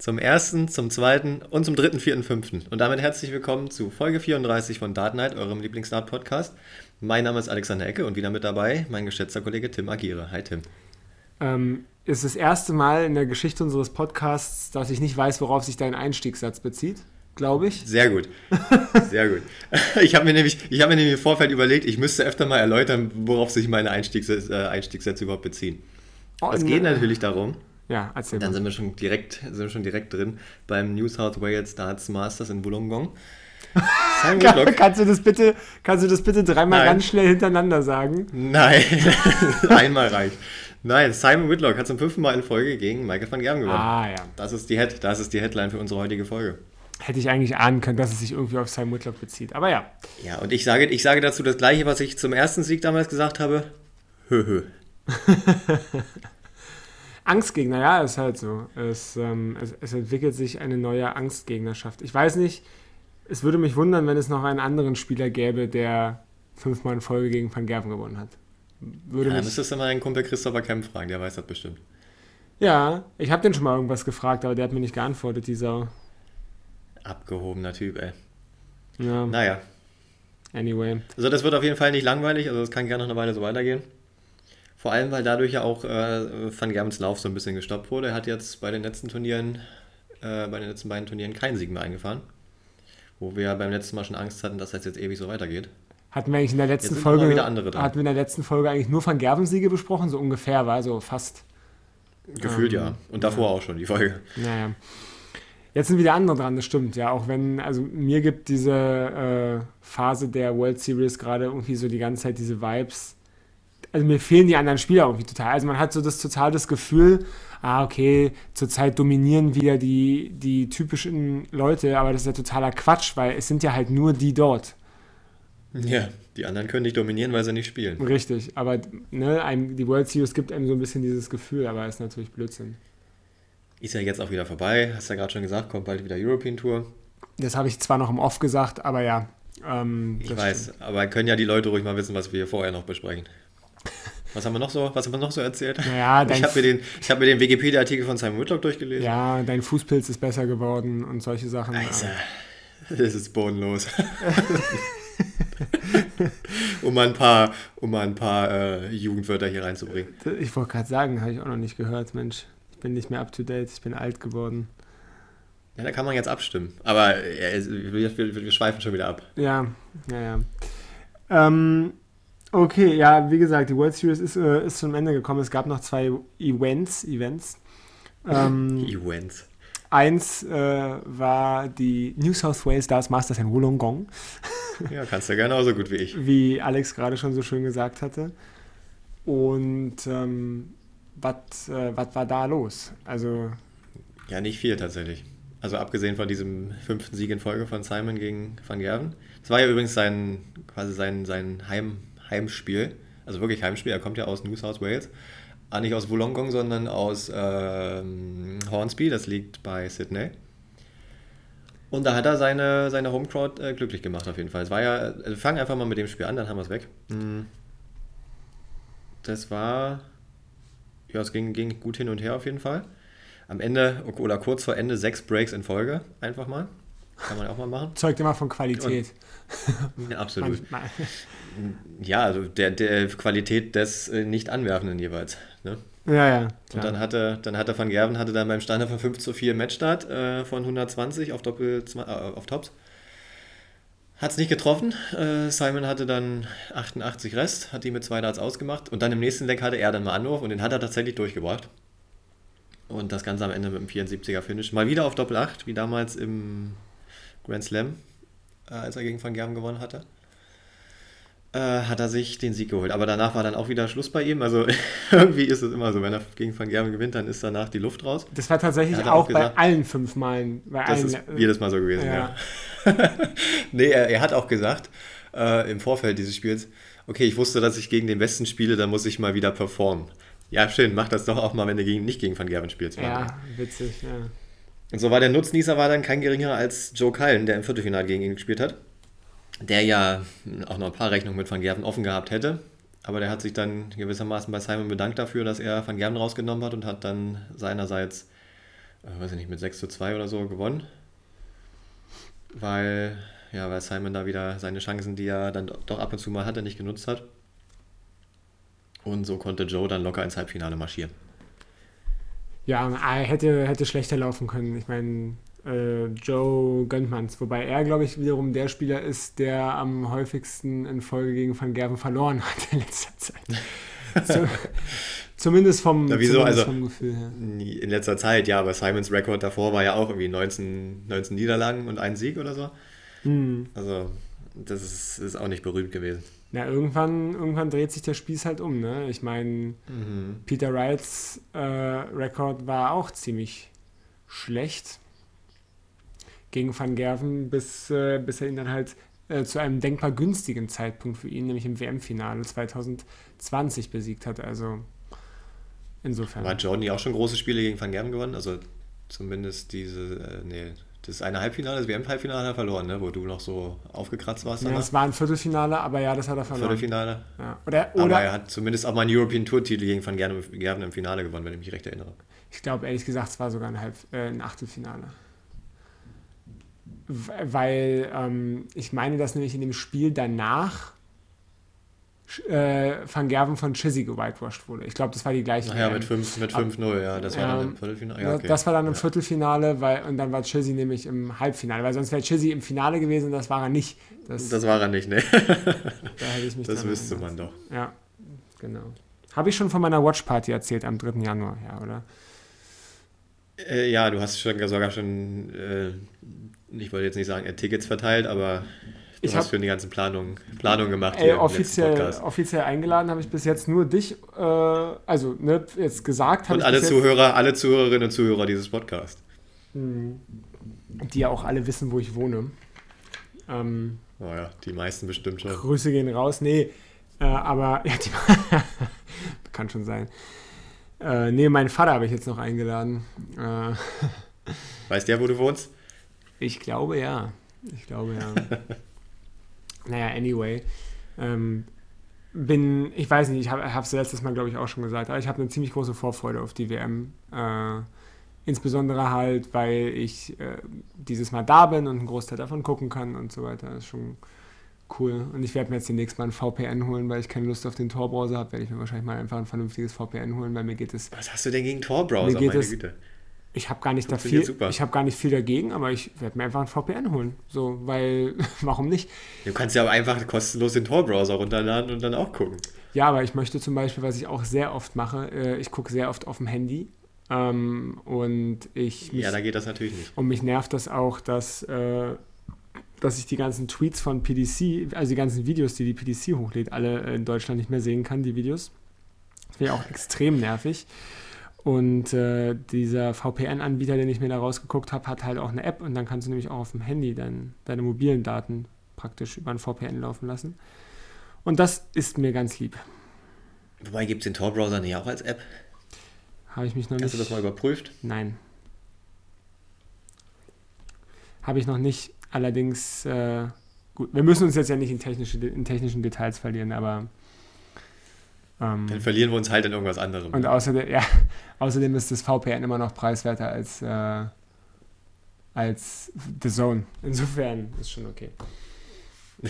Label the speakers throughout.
Speaker 1: zum ersten, zum zweiten und zum dritten, vierten, fünften. Und damit herzlich willkommen zu Folge 34 von Dart Night, eurem Lieblingsdart-Podcast. Mein Name ist Alexander Ecke und wieder mit dabei mein geschätzter Kollege Tim Agire. Hi Tim.
Speaker 2: Ähm, ist das erste Mal in der Geschichte unseres Podcasts, dass ich nicht weiß, worauf sich dein Einstiegssatz bezieht, glaube ich.
Speaker 1: Sehr gut. Sehr gut. Ich habe mir, nämlich, hab mir nämlich im Vorfeld überlegt, ich müsste öfter mal erläutern, worauf sich meine Einstiegssätze, äh, Einstiegssätze überhaupt beziehen. Oh, es geht natürlich darum,
Speaker 2: ja, erzähl
Speaker 1: Dann sind wir schon direkt, sind wir schon direkt drin beim New South Wales Darts Masters in Wollongong.
Speaker 2: kannst du das bitte, kannst du das bitte dreimal Nein. ganz schnell hintereinander sagen?
Speaker 1: Nein, einmal reicht. Nein, Simon Whitlock hat zum fünften Mal in Folge gegen Michael van Gerben gewonnen.
Speaker 2: Ah, ja.
Speaker 1: Das ist die Head, das ist die Headline für unsere heutige Folge.
Speaker 2: Hätte ich eigentlich ahnen können, dass es sich irgendwie auf Simon Whitlock bezieht. Aber ja.
Speaker 1: Ja, und ich sage, ich sage dazu das Gleiche, was ich zum ersten Sieg damals gesagt habe. Höhö.
Speaker 2: Angstgegner, ja, ist halt so. Es, ähm, es, es, entwickelt sich eine neue Angstgegnerschaft. Ich weiß nicht, es würde mich wundern, wenn es noch einen anderen Spieler gäbe, der fünfmal in Folge gegen Van Gerven gewonnen hat.
Speaker 1: Würde ja, dann müsstest du mal einen Kumpel Christopher Kemp fragen, der weiß das bestimmt.
Speaker 2: Ja, ich habe den schon mal irgendwas gefragt, aber der hat mir nicht geantwortet, dieser.
Speaker 1: Abgehobener Typ, ey.
Speaker 2: Ja.
Speaker 1: Naja.
Speaker 2: Anyway.
Speaker 1: Also, das wird auf jeden Fall nicht langweilig, also, es kann gerne noch eine Weile so weitergehen. Vor allem, weil dadurch ja auch äh, Van Germens Lauf so ein bisschen gestoppt wurde. Er hat jetzt bei den letzten Turnieren, äh, bei den letzten beiden Turnieren keinen Sieg mehr eingefahren. Wo wir beim letzten Mal schon Angst hatten, dass das jetzt ewig so weitergeht.
Speaker 2: Hatten wir eigentlich in der letzten Folge hatten wir in der letzten Folge eigentlich nur Van Gerven Siege besprochen, so ungefähr, war so fast.
Speaker 1: Gefühlt ähm, ja. Und davor ja. auch schon die Folge.
Speaker 2: Naja. Jetzt sind wieder andere dran, das stimmt, ja. Auch wenn, also mir gibt diese äh, Phase der World Series gerade irgendwie so die ganze Zeit diese Vibes, also mir fehlen die anderen Spieler irgendwie total. Also man hat so das total das Gefühl, ah, okay, zurzeit dominieren wieder die, die typischen Leute, aber das ist ja totaler Quatsch, weil es sind ja halt nur die dort.
Speaker 1: Ja, die anderen können nicht dominieren, weil sie nicht spielen.
Speaker 2: Richtig, aber ne, einem, die World Series gibt einem so ein bisschen dieses Gefühl, aber ist natürlich Blödsinn.
Speaker 1: Ist ja jetzt auch wieder vorbei, hast ja gerade schon gesagt, kommt bald wieder European Tour.
Speaker 2: Das habe ich zwar noch im Off gesagt, aber ja.
Speaker 1: Ähm, ich weiß, stimmt. aber können ja die Leute ruhig mal wissen, was wir vorher noch besprechen. Was haben wir noch so, was haben wir noch so erzählt?
Speaker 2: Naja,
Speaker 1: ich habe mir den, hab mir den Wikipedia-Artikel von Simon Whitlock durchgelesen.
Speaker 2: Ja, dein Fußpilz ist besser geworden und solche Sachen.
Speaker 1: Also, das ist bodenlos. um mal ein paar, um mal ein paar äh, Jugendwörter hier reinzubringen.
Speaker 2: Ich wollte gerade sagen, habe ich auch noch nicht gehört, Mensch. Ich bin nicht mehr up to date, ich bin alt geworden.
Speaker 1: Ja, da kann man jetzt abstimmen. Aber äh, wir, wir, wir, schweifen schon wieder ab.
Speaker 2: Ja, ja, ja. Ähm, Okay, ja, wie gesagt, die World Series ist, äh, ist zum Ende gekommen. Es gab noch zwei Events. Events.
Speaker 1: Ähm, Events.
Speaker 2: Eins äh, war die New South Wales Stars Masters in Wollongong.
Speaker 1: ja, kannst du ja genauso gut wie ich.
Speaker 2: Wie Alex gerade schon so schön gesagt hatte. Und ähm, was äh, war da los? Also.
Speaker 1: Ja, nicht viel tatsächlich. Also abgesehen von diesem fünften Sieg in Folge von Simon gegen Van Gerven. Es war ja übrigens sein, quasi sein, sein Heim, Heimspiel. Also wirklich Heimspiel. Er kommt ja aus New South Wales. Ah, nicht aus Wollongong, sondern aus ähm, Hornsby. Das liegt bei Sydney. Und da hat er seine, seine Homecrowd äh, glücklich gemacht auf jeden Fall. Es war ja, also wir fangen einfach mal mit dem Spiel an, dann haben wir es weg. Hm. Das war, ja, es ging, ging gut hin und her auf jeden Fall. Am Ende oder kurz vor Ende sechs Breaks in Folge, einfach mal. Kann man auch mal machen.
Speaker 2: Zeugt immer von Qualität.
Speaker 1: Und, absolut. Ja, also der, der Qualität des äh, Nicht-Anwerfenden jeweils. Ne?
Speaker 2: Ja, ja.
Speaker 1: Klar. Und dann hatte, dann hatte Van Gerven hatte dann beim Standard von 5 zu 4 Matchstart äh, von 120 auf, Doppel, äh, auf Tops. Hat es nicht getroffen. Äh, Simon hatte dann 88 Rest, hat die mit zwei Darts ausgemacht. Und dann im nächsten Leck hatte er dann mal Anwurf und den hat er tatsächlich durchgebracht. Und das Ganze am Ende mit einem 74er Finish. Mal wieder auf Doppel 8, wie damals im Grand Slam, äh, als er gegen Van Gerven gewonnen hatte, äh, hat er sich den Sieg geholt. Aber danach war dann auch wieder Schluss bei ihm. Also irgendwie ist es immer so, wenn er gegen Van Gerven gewinnt, dann ist danach die Luft raus.
Speaker 2: Das war tatsächlich auch, auch gesagt, bei allen fünf Malen.
Speaker 1: Bei das allen, ist jedes Mal so gewesen, ja. ja. nee, er, er, hat auch gesagt, äh, im Vorfeld dieses Spiels, okay, ich wusste, dass ich gegen den Besten spiele, dann muss ich mal wieder performen. Ja, schön, mach das doch auch mal, wenn du gegen, nicht gegen Van Gerven spielst.
Speaker 2: Ja, witzig, ja.
Speaker 1: Und so war der Nutznießer war dann kein geringerer als Joe Cullen, der im Viertelfinale gegen ihn gespielt hat. Der ja auch noch ein paar Rechnungen mit Van Gerven offen gehabt hätte. Aber der hat sich dann gewissermaßen bei Simon bedankt dafür, dass er Van Gerven rausgenommen hat und hat dann seinerseits äh, weiß ich nicht, mit 6 zu 2 oder so gewonnen. Weil, ja, weil Simon da wieder seine Chancen, die er dann doch ab und zu mal hatte, nicht genutzt hat. Und so konnte Joe dann locker ins Halbfinale marschieren.
Speaker 2: Ja, hätte, hätte schlechter laufen können. Ich meine, äh, Joe Göntmanns, wobei er, glaube ich, wiederum der Spieler ist, der am häufigsten in Folge gegen Van Gerven verloren hat in letzter Zeit. so, zumindest vom,
Speaker 1: Na, wieso?
Speaker 2: zumindest
Speaker 1: Also,
Speaker 2: vom Gefühl her.
Speaker 1: In letzter Zeit, ja, aber Simons Rekord davor war ja auch irgendwie 19, 19 Niederlagen und ein Sieg oder so.
Speaker 2: Hm.
Speaker 1: Also, das ist, ist auch nicht berühmt gewesen.
Speaker 2: Na, irgendwann, irgendwann dreht sich der Spieß halt um, ne? Ich meine,
Speaker 1: Mhm.
Speaker 2: Peter Wrights äh, Rekord war auch ziemlich schlecht gegen Van Gerven, bis, äh, bis er ihn dann halt äh, zu einem denkbar günstigen Zeitpunkt für ihn, nämlich im WM-Finale 2020 besiegt hat. Also insofern.
Speaker 1: War Jordan auch schon große Spiele gegen Van Gerven gewonnen? Also zumindest diese, äh, nee, das eine Halbfinale, das WM-Halbfinale hat er verloren, ne? wo du noch so aufgekratzt warst.
Speaker 2: ja, das war ein Viertelfinale, aber ja, das hat er verloren.
Speaker 1: Viertelfinale.
Speaker 2: Ja. Oder,
Speaker 1: Aber
Speaker 2: oder
Speaker 1: er hat zumindest auch mal einen European Tour-Titel gegen Van Gerven, Gerven im Finale gewonnen, wenn ich mich recht erinnere.
Speaker 2: Ich glaube, ehrlich gesagt, es war sogar ein, Halb, äh, ein Achtelfinale. Weil ähm, ich meine, dass nämlich in dem Spiel danach äh, Van Gerven von Chizzy gewhitewashed wurde. Ich glaube, das war die gleiche.
Speaker 1: Ach ja, mit 5 mit 5-0, ja, das war dann
Speaker 2: Ähm,
Speaker 1: im Viertelfinale.
Speaker 2: Ja,
Speaker 1: okay.
Speaker 2: Das war dann im
Speaker 1: Ja.
Speaker 2: Viertelfinale, weil, und dann war Chizzy nämlich im Halbfinale, weil sonst wäre Chizzy im Finale gewesen, das war er nicht. Das,
Speaker 1: Das war er nicht, ne?
Speaker 2: da
Speaker 1: Das wüsste man doch.
Speaker 2: Ja, genau. Habe ich schon von meiner Watchparty erzählt am 3. Januar, ja, oder?
Speaker 1: Äh, ja, du hast schon, sogar schon, äh, ich wollte jetzt nicht sagen, Tickets verteilt, aber du
Speaker 2: Ich
Speaker 1: hast für die ganzen Planungen Planung gemacht
Speaker 2: Ey, offiziell,
Speaker 1: Podcast.
Speaker 2: offiziell eingeladen habe ich bis jetzt nur dich, äh, also ne, jetzt gesagt habe
Speaker 1: Und
Speaker 2: ich
Speaker 1: alle
Speaker 2: bis jetzt,
Speaker 1: Zuhörer, alle Zuhörerinnen und Zuhörer dieses Podcasts.
Speaker 2: die ja auch alle wissen, wo ich wohne. Ähm,
Speaker 1: Oh ja, die meisten bestimmt schon.
Speaker 2: Grüße gehen raus. Nee, äh, aber ja, die, kann schon sein. Äh, nee, meinen Vater habe ich jetzt noch eingeladen. Äh,
Speaker 1: Weißt du ja, wo du wohnst?
Speaker 2: Ich glaube ja. Ich glaube ja. naja, anyway. Ähm, bin, ich weiß nicht, ich habe es letztes Mal, glaube ich, auch schon gesagt, aber ich habe eine ziemlich große Vorfreude auf die WM. Äh, insbesondere halt, weil ich äh, dieses Mal da bin und einen Großteil davon gucken kann und so weiter. Das ist schon cool. Und ich werde mir jetzt demnächst mal ein VPN holen, weil ich keine Lust auf den Tor-Browser habe, werde ich mir wahrscheinlich mal einfach ein vernünftiges VPN holen, weil mir geht es
Speaker 1: Was hast du denn gegen Tor-Browser, meine
Speaker 2: es-
Speaker 1: Güte?
Speaker 2: Ich habe gar nicht da
Speaker 1: Funktioniert
Speaker 2: viel,
Speaker 1: super.
Speaker 2: ich habe gar nicht viel dagegen, aber ich werde mir einfach ein VPN holen. So, weil, warum nicht?
Speaker 1: Du kannst ja aber einfach kostenlos den Tor-Browser runterladen und dann auch gucken.
Speaker 2: Ja, aber ich möchte zum Beispiel, was ich auch sehr oft mache, äh, ich gucke sehr oft auf dem Handy. Ähm, und ich mich,
Speaker 1: Ja, da geht das natürlich nicht.
Speaker 2: und mich nervt das auch, dass, äh, dass ich die ganzen Tweets von PDC, also die ganzen Videos, die die PDC hochlädt, alle in Deutschland nicht mehr sehen kann, die Videos. Das wäre auch extrem nervig. Und äh, dieser VPN-Anbieter, den ich mir da rausgeguckt habe, hat halt auch eine App und dann kannst du nämlich auch auf dem Handy dein, deine mobilen Daten praktisch über ein VPN laufen lassen. Und das ist mir ganz lieb.
Speaker 1: Wobei, gibt es den Tor-Browser nicht auch als App?
Speaker 2: Habe ich mich noch
Speaker 1: Hast
Speaker 2: nicht.
Speaker 1: du das mal überprüft?
Speaker 2: Nein. Habe ich noch nicht. Allerdings, äh, gut, wir müssen uns jetzt ja nicht in, technische, in technischen Details verlieren, aber. Ähm,
Speaker 1: Dann verlieren wir uns halt in irgendwas anderem.
Speaker 2: und außerdem, ja, außerdem ist das VPN immer noch preiswerter als, äh, als The Zone. Insofern ist schon okay.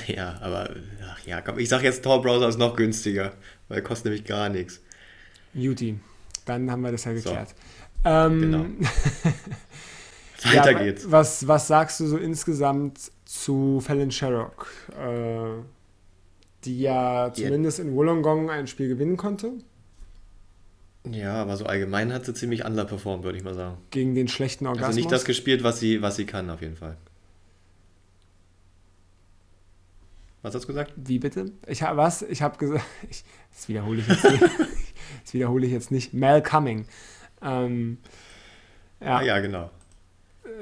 Speaker 1: Ja, aber ach ja, komm, ich sag jetzt Tor-Browser ist noch günstiger, weil kostet nämlich gar nichts.
Speaker 2: Juti, dann haben wir das ja
Speaker 1: So.
Speaker 2: geklärt. Ähm,
Speaker 1: Genau. Weiter
Speaker 2: ja,
Speaker 1: geht's.
Speaker 2: Was, was sagst du so insgesamt zu Fallon Sherrock, äh, die ja zumindest in Wollongong ein Spiel gewinnen konnte,
Speaker 1: Ja, aber so allgemein hat sie ziemlich underperformed, würde ich mal sagen.
Speaker 2: gegen den schlechten Orgasmus?
Speaker 1: Also nicht das gespielt, was sie, was sie kann, auf jeden Fall. Was hast du gesagt?
Speaker 2: Wie bitte? Ich habe was? Ich habe gesagt, ich, das wiederhole ich jetzt nicht. das wiederhole ich jetzt nicht. Mel Cumming. Ähm, ja,
Speaker 1: Ah, ja, genau.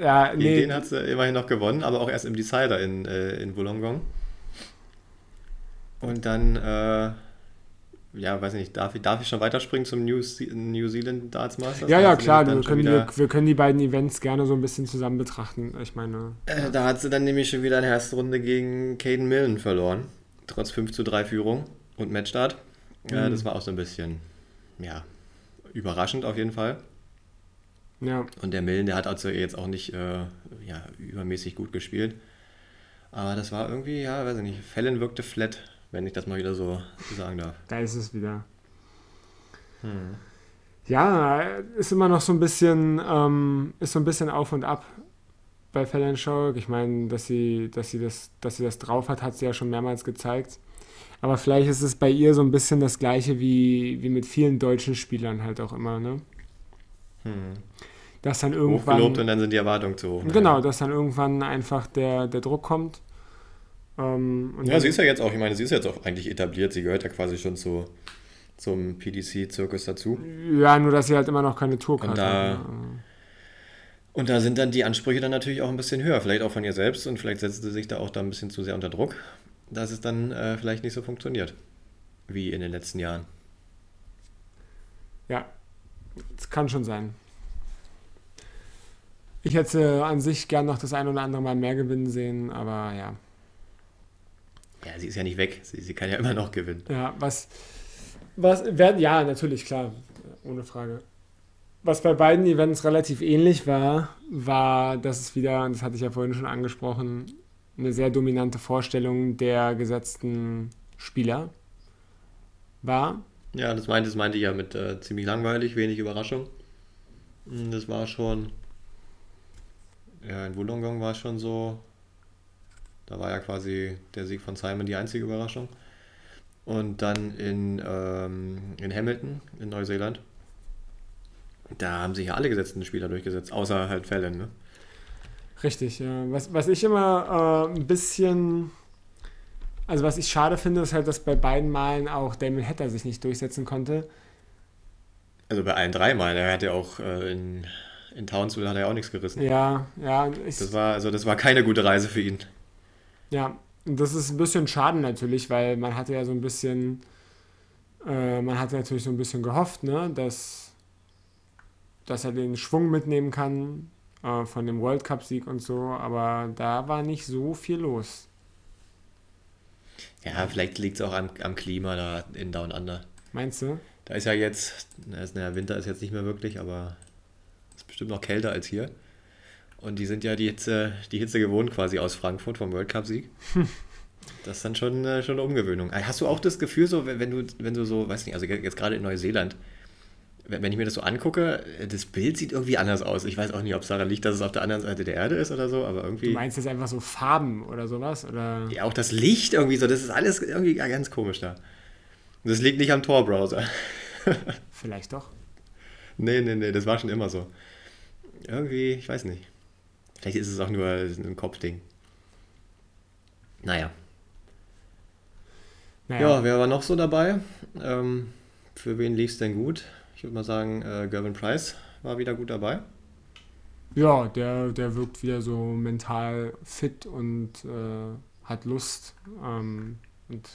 Speaker 2: ja,
Speaker 1: Gegen
Speaker 2: nee,
Speaker 1: den hat sie immerhin noch gewonnen, aber auch erst im Decider in, äh, in Wollongong. Und dann, äh, ja, weiß nicht, darf ich, darf ich schon weiterspringen zum New, New Zealand Darts Masters?
Speaker 2: ja, ja, klar, wir können,
Speaker 1: wieder-
Speaker 2: wir, wir können die beiden Events gerne so ein bisschen zusammen betrachten. Ich meine,
Speaker 1: Äh, da hat sie dann nämlich schon wieder in der ersten Runde gegen Caden Millen verloren. Trotz 5 zu 3 Führung und Matchstart. Äh,
Speaker 2: Mhm.
Speaker 1: das war auch so ein bisschen, ja, überraschend auf jeden Fall.
Speaker 2: Ja.
Speaker 1: Und der Millen, der hat also jetzt auch nicht äh, ja, übermäßig gut gespielt. Aber das war irgendwie, ja, weiß ich nicht, Fallon wirkte flat, wenn ich das mal wieder so sagen darf.
Speaker 2: Da ist es wieder.
Speaker 1: Hm.
Speaker 2: Ja, ist immer noch so ein bisschen, ähm, ist so ein bisschen auf und ab bei Fallon Show. Ich meine, dass sie, dass sie das, dass sie das drauf hat, hat sie ja schon mehrmals gezeigt. Aber vielleicht ist es bei ihr so ein bisschen das gleiche wie, wie mit vielen deutschen Spielern halt auch immer, ne?
Speaker 1: Hm.
Speaker 2: Dass dann irgendwann.
Speaker 1: Hochgelobt und dann sind die Erwartungen zu hoch. ne?
Speaker 2: Genau, dass dann irgendwann einfach der, der Druck kommt. Ähm,
Speaker 1: Ja, sie ist ja jetzt auch, ich meine, sie ist jetzt auch eigentlich etabliert. Sie gehört ja quasi schon zu, zum PDC-Zirkus dazu.
Speaker 2: ja, nur dass sie halt immer noch keine Tourkarte
Speaker 1: Und da-
Speaker 2: hat. ne?
Speaker 1: Und da sind dann die Ansprüche dann natürlich auch ein bisschen höher. Vielleicht auch von ihr selbst und vielleicht setzt sie sich da auch da ein bisschen zu sehr unter Druck, dass es dann äh, vielleicht nicht so funktioniert wie in den letzten Jahren.
Speaker 2: Ja, das kann schon sein. Ich hätte an sich gern noch das ein oder andere Mal mehr gewinnen sehen, aber ja.
Speaker 1: Ja, sie ist ja nicht weg. Sie, sie kann ja immer noch gewinnen.
Speaker 2: Ja, was, was werden, ja, natürlich, klar, ohne Frage. Was bei beiden Events relativ ähnlich war, war, dass es wieder, das hatte ich ja vorhin schon angesprochen, eine sehr dominante Vorstellung der gesetzten Spieler war.
Speaker 1: Ja, das meinte, das meinte ich ja mit äh, ziemlich langweilig, wenig Überraschung. Mm, Das war schon. Ja, in Wollongong war es schon so. Da war ja quasi der Sieg von Simon die einzige Überraschung. Und dann in, ähm, in Hamilton, in Neuseeland. Da haben sich ja alle gesetzten Spieler durchgesetzt, außer halt Fallon, ne?
Speaker 2: Richtig, ja. Was, was ich immer äh, ein bisschen, also was ich schade finde, ist halt, dass bei beiden Malen auch Damon Hatter sich nicht durchsetzen konnte.
Speaker 1: Also bei allen drei Mal. Er hat ja auch äh, in, in Townsville hat er ja auch nichts gerissen.
Speaker 2: Ja, ja,
Speaker 1: Das war, also das war keine gute Reise für ihn.
Speaker 2: Ja. Das ist ein bisschen schade natürlich, weil man hatte ja so ein bisschen, äh, man hatte natürlich so ein bisschen gehofft, ne, dass, dass er den Schwung mitnehmen kann äh, von dem World Cup-Sieg und so, aber da war nicht so viel los.
Speaker 1: Ja, vielleicht liegt es auch am, am Klima da in Down Under.
Speaker 2: Meinst du?
Speaker 1: Da ist ja jetzt, naja, Winter ist jetzt nicht mehr wirklich, aber es ist bestimmt noch kälter als hier. Und die sind ja die Hitze, die Hitze gewohnt quasi aus Frankfurt vom World Cup-Sieg. Das ist dann schon, äh, schon eine Umgewöhnung. Äh, Hast du auch das Gefühl, so, wenn du, wenn du so, weiß nicht, also jetzt gerade in Neuseeland, wenn wenn ich mir das so angucke, äh, das Bild sieht irgendwie anders aus. Ich weiß auch nicht, ob es daran liegt, dass es auf der anderen Seite der Erde ist oder so, aber
Speaker 2: Du
Speaker 1: irgendwie.
Speaker 2: meinst jetzt einfach so Farben oder sowas? Oder?
Speaker 1: Ja, auch das Licht irgendwie so, das ist alles irgendwie ganz komisch da. Und das liegt nicht am Tor-Browser.
Speaker 2: Vielleicht doch.
Speaker 1: Nee, nee, nee, das war schon immer so. Irgendwie, ich weiß nicht. Vielleicht ist es auch nur ein Kopfding. Naja.
Speaker 2: Naja,
Speaker 1: Ja, wer war noch so dabei? Ähm, für wen lief es denn gut? Ich würde mal sagen, äh, Gervin Price war wieder gut dabei.
Speaker 2: ja der, der wirkt wieder so mental fit und äh, hat Lust ähm, und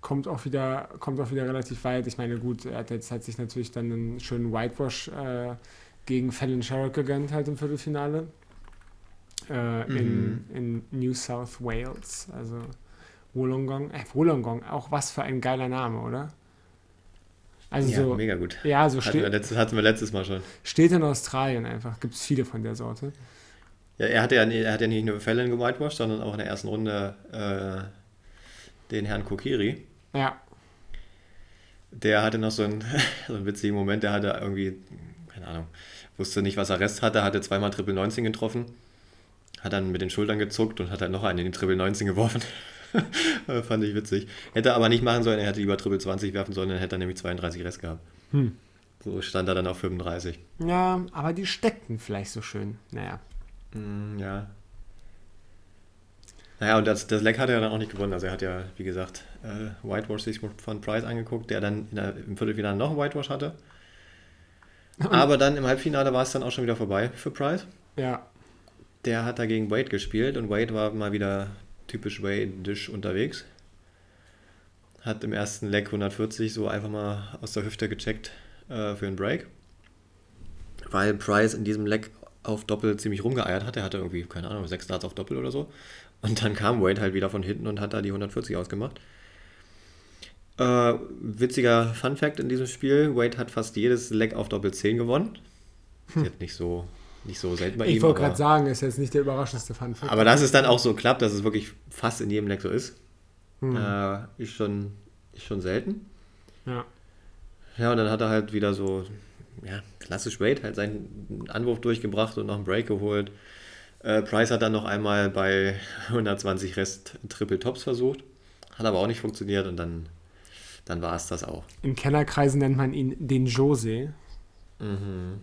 Speaker 2: kommt auch wieder kommt auch wieder relativ weit. Ich meine, gut, er hat jetzt hat sich natürlich dann einen schönen Whitewash äh, gegen Fallon Sherrock gegönnt halt im Viertelfinale äh, in, in New South Wales, also Wollongong. Äh, Wollongong, auch was für ein geiler Name, oder? Also
Speaker 1: Ja,
Speaker 2: so,
Speaker 1: mega gut.
Speaker 2: ja, so
Speaker 1: Hatten
Speaker 2: steht,
Speaker 1: letztes, hatten wir letztes Mal schon.
Speaker 2: Steht in Australien einfach. Gibt es viele von der Sorte.
Speaker 1: Ja, er hatte ja, er hat ja nicht nur Fallon gewhitewashed, sondern auch in der ersten Runde äh, den Herrn Kokiri.
Speaker 2: Ja.
Speaker 1: Der hatte noch so einen, so einen witzigen Moment, der hatte irgendwie, keine Ahnung, wusste nicht, was er Rest hatte, hatte zweimal Triple 19 getroffen, hat dann mit den Schultern gezuckt und hat dann noch einen in den Triple 19 geworfen. Fand ich witzig. Hätte aber nicht machen sollen, er hätte lieber Triple 20 werfen sollen, dann hätte er nämlich 32 Rest gehabt.
Speaker 2: Hm.
Speaker 1: So stand er dann auf 35.
Speaker 2: Ja, aber die steckten vielleicht so schön. Naja.
Speaker 1: Hm, ja. Naja, und das, das Leck hat er dann auch nicht gewonnen. Also er hat ja, wie gesagt, äh, Whitewash sich von Price angeguckt, der dann der, im Viertelfinale noch einen Whitewash hatte. Aber dann im Halbfinale war es dann auch schon wieder vorbei für Price.
Speaker 2: Ja.
Speaker 1: Der hat dagegen Wade gespielt und Wade war mal wieder typisch Wade-Dish unterwegs. Hat im ersten Leck 140 so einfach mal aus der Hüfte gecheckt äh, für einen Break. Weil Price in diesem Leck auf Doppel ziemlich rumgeeiert hat. Er hatte irgendwie, keine Ahnung, sechs Darts auf Doppel oder so. Und dann kam Wade halt wieder von hinten und hat da die 140 ausgemacht. Äh, witziger Fun Fact in diesem Spiel: Wade hat fast jedes Leck auf Doppel 10 gewonnen. Ist jetzt nicht so, nicht so selten bei
Speaker 2: Ich
Speaker 1: ihm.
Speaker 2: wollte
Speaker 1: aber-
Speaker 2: gerade sagen, ist jetzt nicht der überraschendste Fun Fact.
Speaker 1: Aber dass es dann auch so klappt, dass es wirklich fast in jedem Leck so ist,
Speaker 2: Hm.
Speaker 1: äh, ist, schon, ist schon selten.
Speaker 2: Ja.
Speaker 1: Ja, und dann hat er halt wieder so, ja, klassisch Wade, halt seinen Anwurf durchgebracht und noch einen Break geholt. Äh, Price hat dann noch einmal bei 120 Rest Triple Tops versucht, hat aber auch nicht funktioniert und dann, dann war es das auch.
Speaker 2: In Kennerkreisen nennt man ihn den Jose.
Speaker 1: Mhm.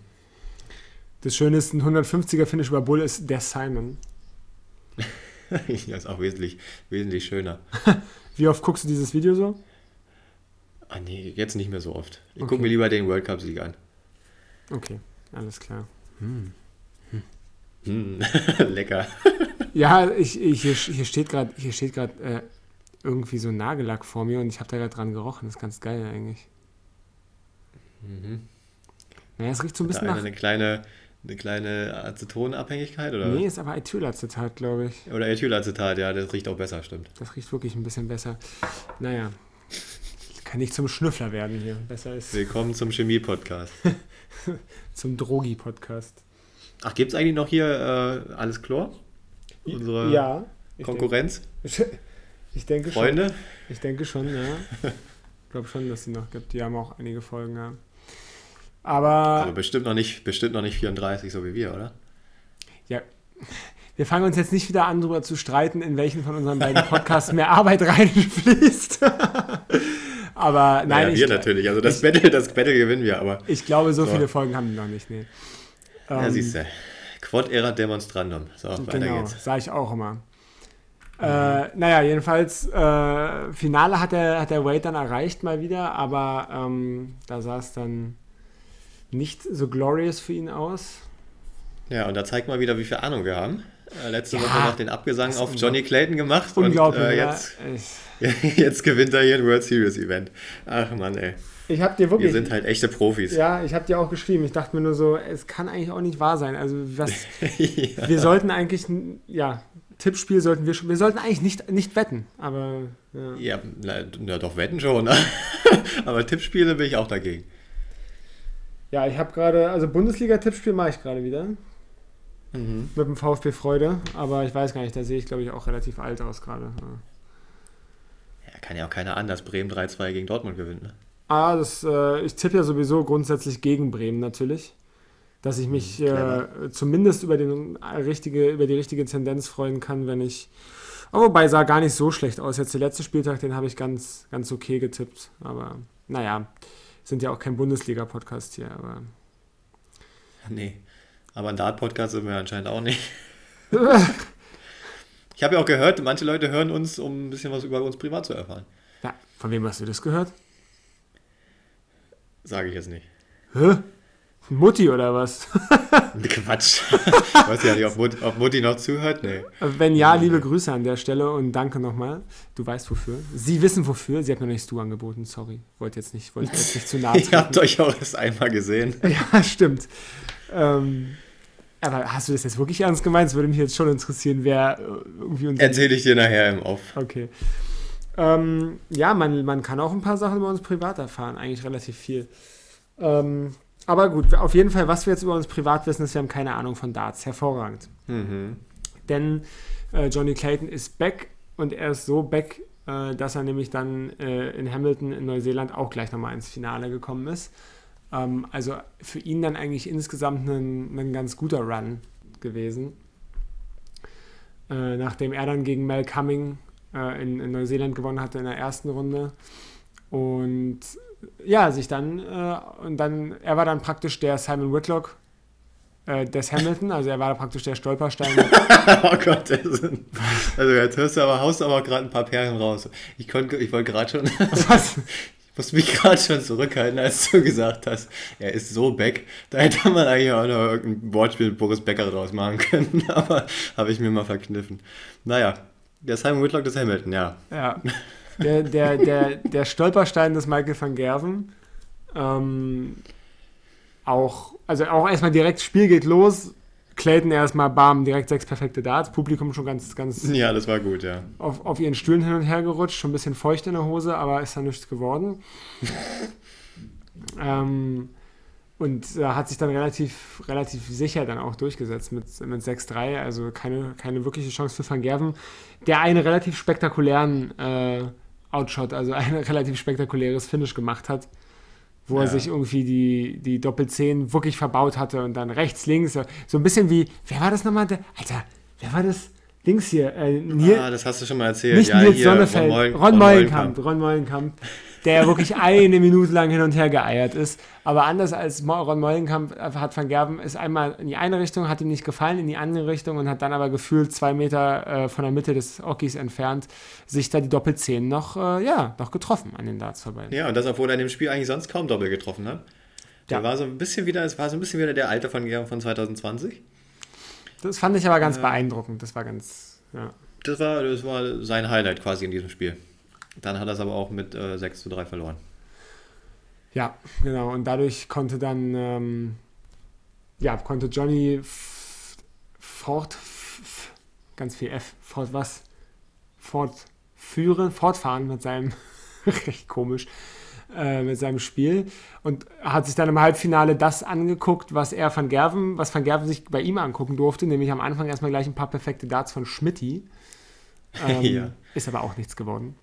Speaker 2: Das Schöne ist, ein 150er Finish über Bull ist der Simon.
Speaker 1: ja, ist auch wesentlich, wesentlich schöner.
Speaker 2: Wie oft guckst du dieses Video so?
Speaker 1: Ah, nee, jetzt nicht mehr so oft. Ich
Speaker 2: Okay.
Speaker 1: gucke mir lieber den World Cup-Sieg an.
Speaker 2: Okay, alles klar.
Speaker 1: Hm, lecker.
Speaker 2: Ja, ich, ich, hier, hier steht gerade hier steht gerade äh, irgendwie so Nagellack vor mir und ich habe da gerade dran gerochen. Das ist ganz geil eigentlich.
Speaker 1: Mhm.
Speaker 2: Naja, es riecht so ein bisschen nach.
Speaker 1: eine kleine, eine kleine Acetonabhängigkeit oder?
Speaker 2: Nee, ist aber Ethylacetat, glaube ich.
Speaker 1: Oder Ethylacetat, ja, das riecht auch besser, stimmt.
Speaker 2: Das riecht wirklich ein bisschen besser. Naja, kann nicht zum Schnüffler werden hier. Besser ist
Speaker 1: Willkommen zum Chemie-Podcast.
Speaker 2: zum Drogi-Podcast.
Speaker 1: Ach, gibt es eigentlich noch hier äh, alles Chlor? Unsere
Speaker 2: ja.
Speaker 1: Konkurrenz?
Speaker 2: Denke, ich denke schon.
Speaker 1: Freunde?
Speaker 2: Ich denke schon, ja. Ich glaube schon, dass sie noch gibt. Die haben auch einige Folgen, ja. Aber
Speaker 1: Aber bestimmt noch, nicht, bestimmt noch nicht 34, so wie wir, oder?
Speaker 2: wir fangen uns jetzt nicht wieder an, darüber zu streiten, in welchen von unseren beiden Podcasts mehr Arbeit reinfließt. aber nein,
Speaker 1: naja,
Speaker 2: ich,
Speaker 1: wir natürlich. Also das Battle, das Battle gewinnen wir, aber.
Speaker 2: ich glaube, so
Speaker 1: So.
Speaker 2: viele Folgen haben die noch nicht. Nee.
Speaker 1: ja,
Speaker 2: Ähm,
Speaker 1: siehst du. Quod erat demonstrandum. So, weiter
Speaker 2: Genau,
Speaker 1: geht's.
Speaker 2: sage ich auch immer. Äh, naja, jedenfalls, äh, Finale hat der, hat der Wade dann erreicht mal wieder, aber ähm, da sah es dann nicht so glorious für ihn aus.
Speaker 1: Ja, und da zeigt mal wieder, wie viel Ahnung wir haben. Äh, letzte
Speaker 2: Ja,
Speaker 1: Woche noch den Abgesang auf Johnny Clayton gemacht.
Speaker 2: Unglaublich,
Speaker 1: Und äh, jetzt,
Speaker 2: Ich,
Speaker 1: jetzt gewinnt er hier ein World Series Event. Ach Mann, ey.
Speaker 2: ich habe dir
Speaker 1: Wir
Speaker 2: wirklich.
Speaker 1: sind halt echte Profis.
Speaker 2: ja, ich habe dir auch geschrieben. Ich dachte mir nur so, es kann eigentlich auch nicht wahr sein. Also, was,
Speaker 1: ja.
Speaker 2: wir sollten eigentlich, ja, Tippspiel sollten wir schon, wir sollten eigentlich nicht, nicht wetten, aber ja.
Speaker 1: Ja, na, na doch, wetten schon. Aber Tippspiele bin ich auch dagegen.
Speaker 2: Ja, ich habe gerade, also Bundesliga-Tippspiel mache ich gerade wieder.
Speaker 1: Mhm.
Speaker 2: Mit dem VfB Freude, aber ich weiß gar nicht, da sehe ich, glaube ich, auch relativ alt aus gerade. Ja.
Speaker 1: Ja, kann ja auch keiner an, dass Bremen 3-2 gegen Dortmund gewinnt. Ne?
Speaker 2: Ah, das, äh, ich tippe ja sowieso grundsätzlich gegen Bremen natürlich. Dass ich mich
Speaker 1: Hm, clever.
Speaker 2: äh, zumindest über, den, äh, richtige, über die richtige Tendenz freuen kann, wenn ich. Oh, wobei sah gar nicht so schlecht aus. Jetzt der letzte Spieltag, den habe ich ganz, ganz okay getippt. Aber naja, sind ja auch kein Bundesliga-Podcast hier, aber.
Speaker 1: Nee. Aber ein Dart-Podcast sind wir anscheinend auch nicht. Ich habe ja auch gehört, manche Leute hören uns, um ein bisschen was über uns privat zu erfahren.
Speaker 2: ja, von wem hast du das gehört?
Speaker 1: Sage ich jetzt nicht.
Speaker 2: Hä? Mutti oder was?
Speaker 1: Quatsch. Ich weiß ja nicht, ob Mutti, ob Mutti noch zuhört. Nee.
Speaker 2: Wenn ja, liebe Grüße an der Stelle und danke nochmal. Du weißt wofür. Sie wissen wofür. Sie hat mir noch nicht du angeboten, sorry. Wollte jetzt nicht, wollte jetzt nicht zu nahe
Speaker 1: Ihr habt
Speaker 2: treten.
Speaker 1: euch auch erst einmal gesehen.
Speaker 2: Ja, stimmt. Ähm, aber hast du das jetzt wirklich ernst gemeint? Es würde mich jetzt schon interessieren, wer äh, irgendwie unser...
Speaker 1: Erzähle ich dir nachher im Off.
Speaker 2: Okay. Ähm, ja, man, man kann auch ein paar Sachen über uns privat erfahren, eigentlich relativ viel. Ähm, aber gut, auf jeden Fall, was wir jetzt über uns privat wissen, ist, wir haben keine Ahnung von Darts. Hervorragend.
Speaker 1: Mhm.
Speaker 2: Denn äh, Johnny Clayton ist back und er ist so back, äh, dass er nämlich dann äh, in Hamilton in Neuseeland auch gleich nochmal ins Finale gekommen ist. Ähm, also für ihn dann eigentlich insgesamt ein, ein ganz guter Run gewesen. Äh, nachdem er dann gegen Mel Cumming äh, in, in Neuseeland gewonnen hatte in der ersten Runde. Und ja, sich dann, äh, und dann, er war dann praktisch der Simon Whitlock äh, des Hamilton, also er war praktisch der Stolperstein.
Speaker 1: Oh Gott, das sind, also jetzt hörst du aber, haust du aber gerade ein paar Perlen raus. Ich, konnte, ich wollte gerade schon,
Speaker 2: Was?
Speaker 1: ich muss mich gerade schon zurückhalten, als du gesagt hast, er ist so back. Da hätte man eigentlich auch noch irgendein Wortspiel mit Boris Becker draus machen können, aber habe ich mir mal verkniffen. Naja, der Simon Whitlock des Hamilton, ja.
Speaker 2: Ja. Der, der, der, der Stolperstein des Michael van Gerven. Ähm, auch, also auch erstmal direkt, Spiel geht los. Clayton erstmal, bam, direkt sechs perfekte Darts. Publikum schon ganz, ganz
Speaker 1: Ja, das war gut, ja.
Speaker 2: auf, auf ihren Stühlen hin und her gerutscht, schon ein bisschen feucht in der Hose, aber ist da nichts geworden. ähm, und äh, hat sich dann relativ, relativ sicher dann auch durchgesetzt mit, mit 6-3. Also keine, keine wirkliche Chance für Van Gerven, der einen relativ spektakulären äh, Outshot, also ein relativ spektakuläres Finish gemacht hat, wo ja. er sich irgendwie die, die Doppel-10 wirklich verbaut hatte und dann rechts, links, so ein bisschen wie, wer war das nochmal? Alter, wer war das? Dings hier. Äh,
Speaker 1: Nier, ah, das hast du schon mal erzählt.
Speaker 2: Nicht ja, Nils Sonnefeld, Ron, Ron, Ron Mollenkamp. Ron Mollenkamp der wirklich eine Minute lang hin und her geeiert ist. Aber anders als Ron Mollenkamp hat Van Gerben ist einmal in die eine Richtung, hat ihm nicht gefallen, in die andere Richtung und hat dann aber gefühlt zwei Meter äh, von der Mitte des Ockis entfernt sich da die Doppelzehn noch, äh, ja, noch getroffen an den Darts vorbei.
Speaker 1: Ja, und das, obwohl er in dem Spiel eigentlich sonst kaum Doppel getroffen hat. Der ja. war so ein bisschen wieder, es war so ein bisschen wieder der alte Van Gerben von 2020.
Speaker 2: Das fand ich aber ganz äh, beeindruckend. Das war ganz, ja.
Speaker 1: Das war, das war sein Highlight quasi in diesem Spiel. Dann hat er es aber auch mit äh, 6 zu 3 verloren.
Speaker 2: Ja, genau. Und dadurch konnte dann, ähm, ja, konnte Johnny fort, ganz viel F, fort was, fortführen, fortfahren mit seinem, recht komisch, äh, mit seinem Spiel und hat sich dann im Halbfinale das angeguckt, was er von Gerven, was Van Gerven sich bei ihm angucken durfte, nämlich am Anfang erstmal gleich ein paar perfekte Darts von Schmidti. Ähm, ja. Ist aber auch nichts geworden.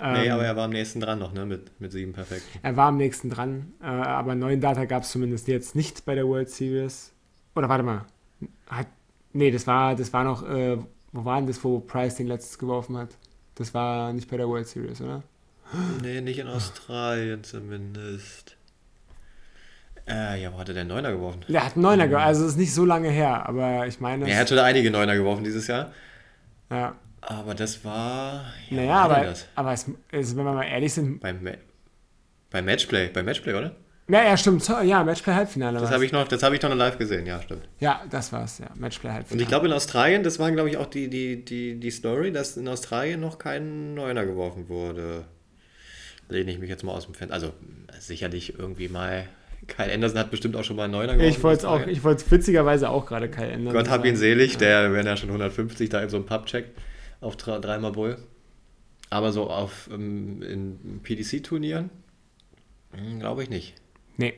Speaker 1: Nee, ähm, aber er war am nächsten dran noch, ne? Mit, mit sieben perfekt.
Speaker 2: Er war am nächsten dran, äh, aber neuen Data gab es zumindest jetzt nicht bei der World Series. Oder warte mal. Hat, nee, das war, das war noch, äh, wo war denn das, wo Price den letztes geworfen hat? Das war nicht bei der World Series, oder?
Speaker 1: Nee, nicht in Australien zumindest. Äh, ja, wo hat er denn Neuner geworfen?
Speaker 2: Er hat Neuner geworfen, also es ist nicht so lange her, aber ich meine.
Speaker 1: Er hat schon einige Neuner geworfen dieses Jahr.
Speaker 2: Ja.
Speaker 1: Aber das war.
Speaker 2: Ja, naja, aber, das? aber es, also wenn wir mal ehrlich sind.
Speaker 1: Beim, beim Matchplay, beim Matchplay, oder?
Speaker 2: Ja, ja, stimmt. Ja, Matchplay Halbfinale.
Speaker 1: Das habe ich, noch, hab ich noch live gesehen, ja, stimmt.
Speaker 2: Ja, das war's, ja. Matchplay Halbfinale.
Speaker 1: Und ich glaube, in Australien, das war, glaube ich, auch die, die, die, die Story, dass in Australien noch kein Neuner geworfen wurde. Lehne ich mich jetzt mal aus dem Fenster. Also, sicherlich irgendwie mal. Kyle Anderson hat bestimmt auch schon mal einen Neuner
Speaker 2: geworfen. Ich wollte es auch, ich wollte witzigerweise auch gerade Kyle Anderson.
Speaker 1: Gott hab ihn selig, der, wenn er schon 150 da in so einem Pub checkt auf dreimal Bull. Aber so auf ähm, in PDC-Turnieren hm, glaube ich nicht.
Speaker 2: Nee,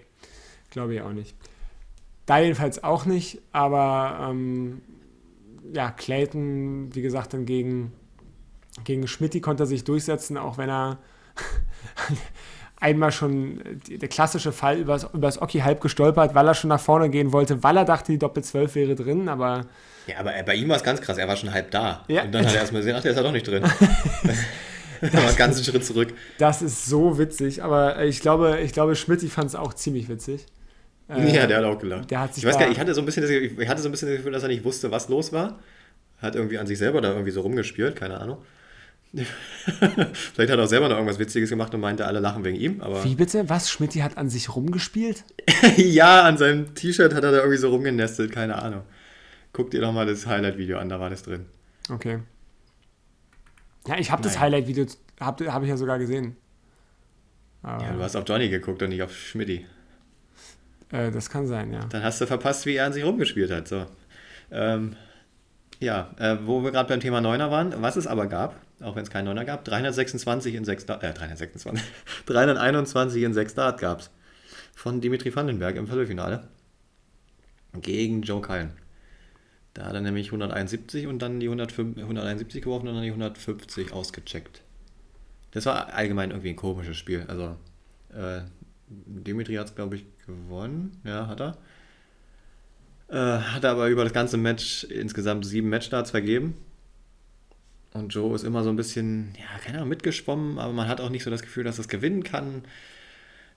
Speaker 2: glaube ich auch nicht. Da jedenfalls auch nicht, aber ähm, ja, Clayton, wie gesagt, dann gegen, gegen Schmidt konnte er sich durchsetzen, auch wenn er einmal schon der klassische Fall übers, übers Oki halb gestolpert, weil er schon nach vorne gehen wollte, weil er dachte, die Doppel 12 wäre drin, aber
Speaker 1: ja, aber bei ihm war es ganz krass. Er war schon halb da. Ja. Und dann hat er erstmal gesehen, ach, der ist ja doch nicht drin. Er war einen ganzen Schritt zurück.
Speaker 2: Das ist so witzig. Aber ich glaube, ich glaube Schmidt, ich fand es auch ziemlich witzig.
Speaker 1: Äh, ja, der hat auch gelacht.
Speaker 2: Der hat sich
Speaker 1: ich weiß gar nicht, ich hatte, so ein bisschen das, ich hatte so ein bisschen das Gefühl, dass er nicht wusste, was los war. Hat irgendwie an sich selber da irgendwie so rumgespielt, keine Ahnung. Vielleicht hat er auch selber noch irgendwas Witziges gemacht und meinte, alle lachen wegen ihm. Aber
Speaker 2: Wie bitte? Was? Schmidt hat an sich rumgespielt?
Speaker 1: ja, an seinem T-Shirt hat er da irgendwie so rumgenestet, keine Ahnung. Guck dir doch mal das Highlight-Video an, da war das drin.
Speaker 2: Okay. Ja, ich habe das Highlight-Video, habe hab ich ja sogar gesehen.
Speaker 1: Aber ja, du hast auf Johnny geguckt und nicht auf Schmidti.
Speaker 2: Äh, das kann sein, ja.
Speaker 1: Dann hast du verpasst, wie er an sich rumgespielt hat. So. Ähm, ja, äh, wo wir gerade beim Thema Neuner waren, was es aber gab, auch wenn es keinen Neuner gab, 326 in 6 Dart, äh, 326, 321 in 6 Dart gab es. Von Dimitri Vandenberg im Viertelfinale. Gegen Joe Cullen. Da hat er nämlich 171 und dann die 105, 171 geworfen und dann die 150 ausgecheckt. Das war allgemein irgendwie ein komisches Spiel. Also, äh, Dimitri hat es, glaube ich, gewonnen. Ja, hat er. Äh, hat aber über das ganze Match insgesamt sieben Matchstarts vergeben. Und Joe ist immer so ein bisschen, ja, keine Ahnung, mitgeschwommen, aber man hat auch nicht so das Gefühl, dass es gewinnen kann.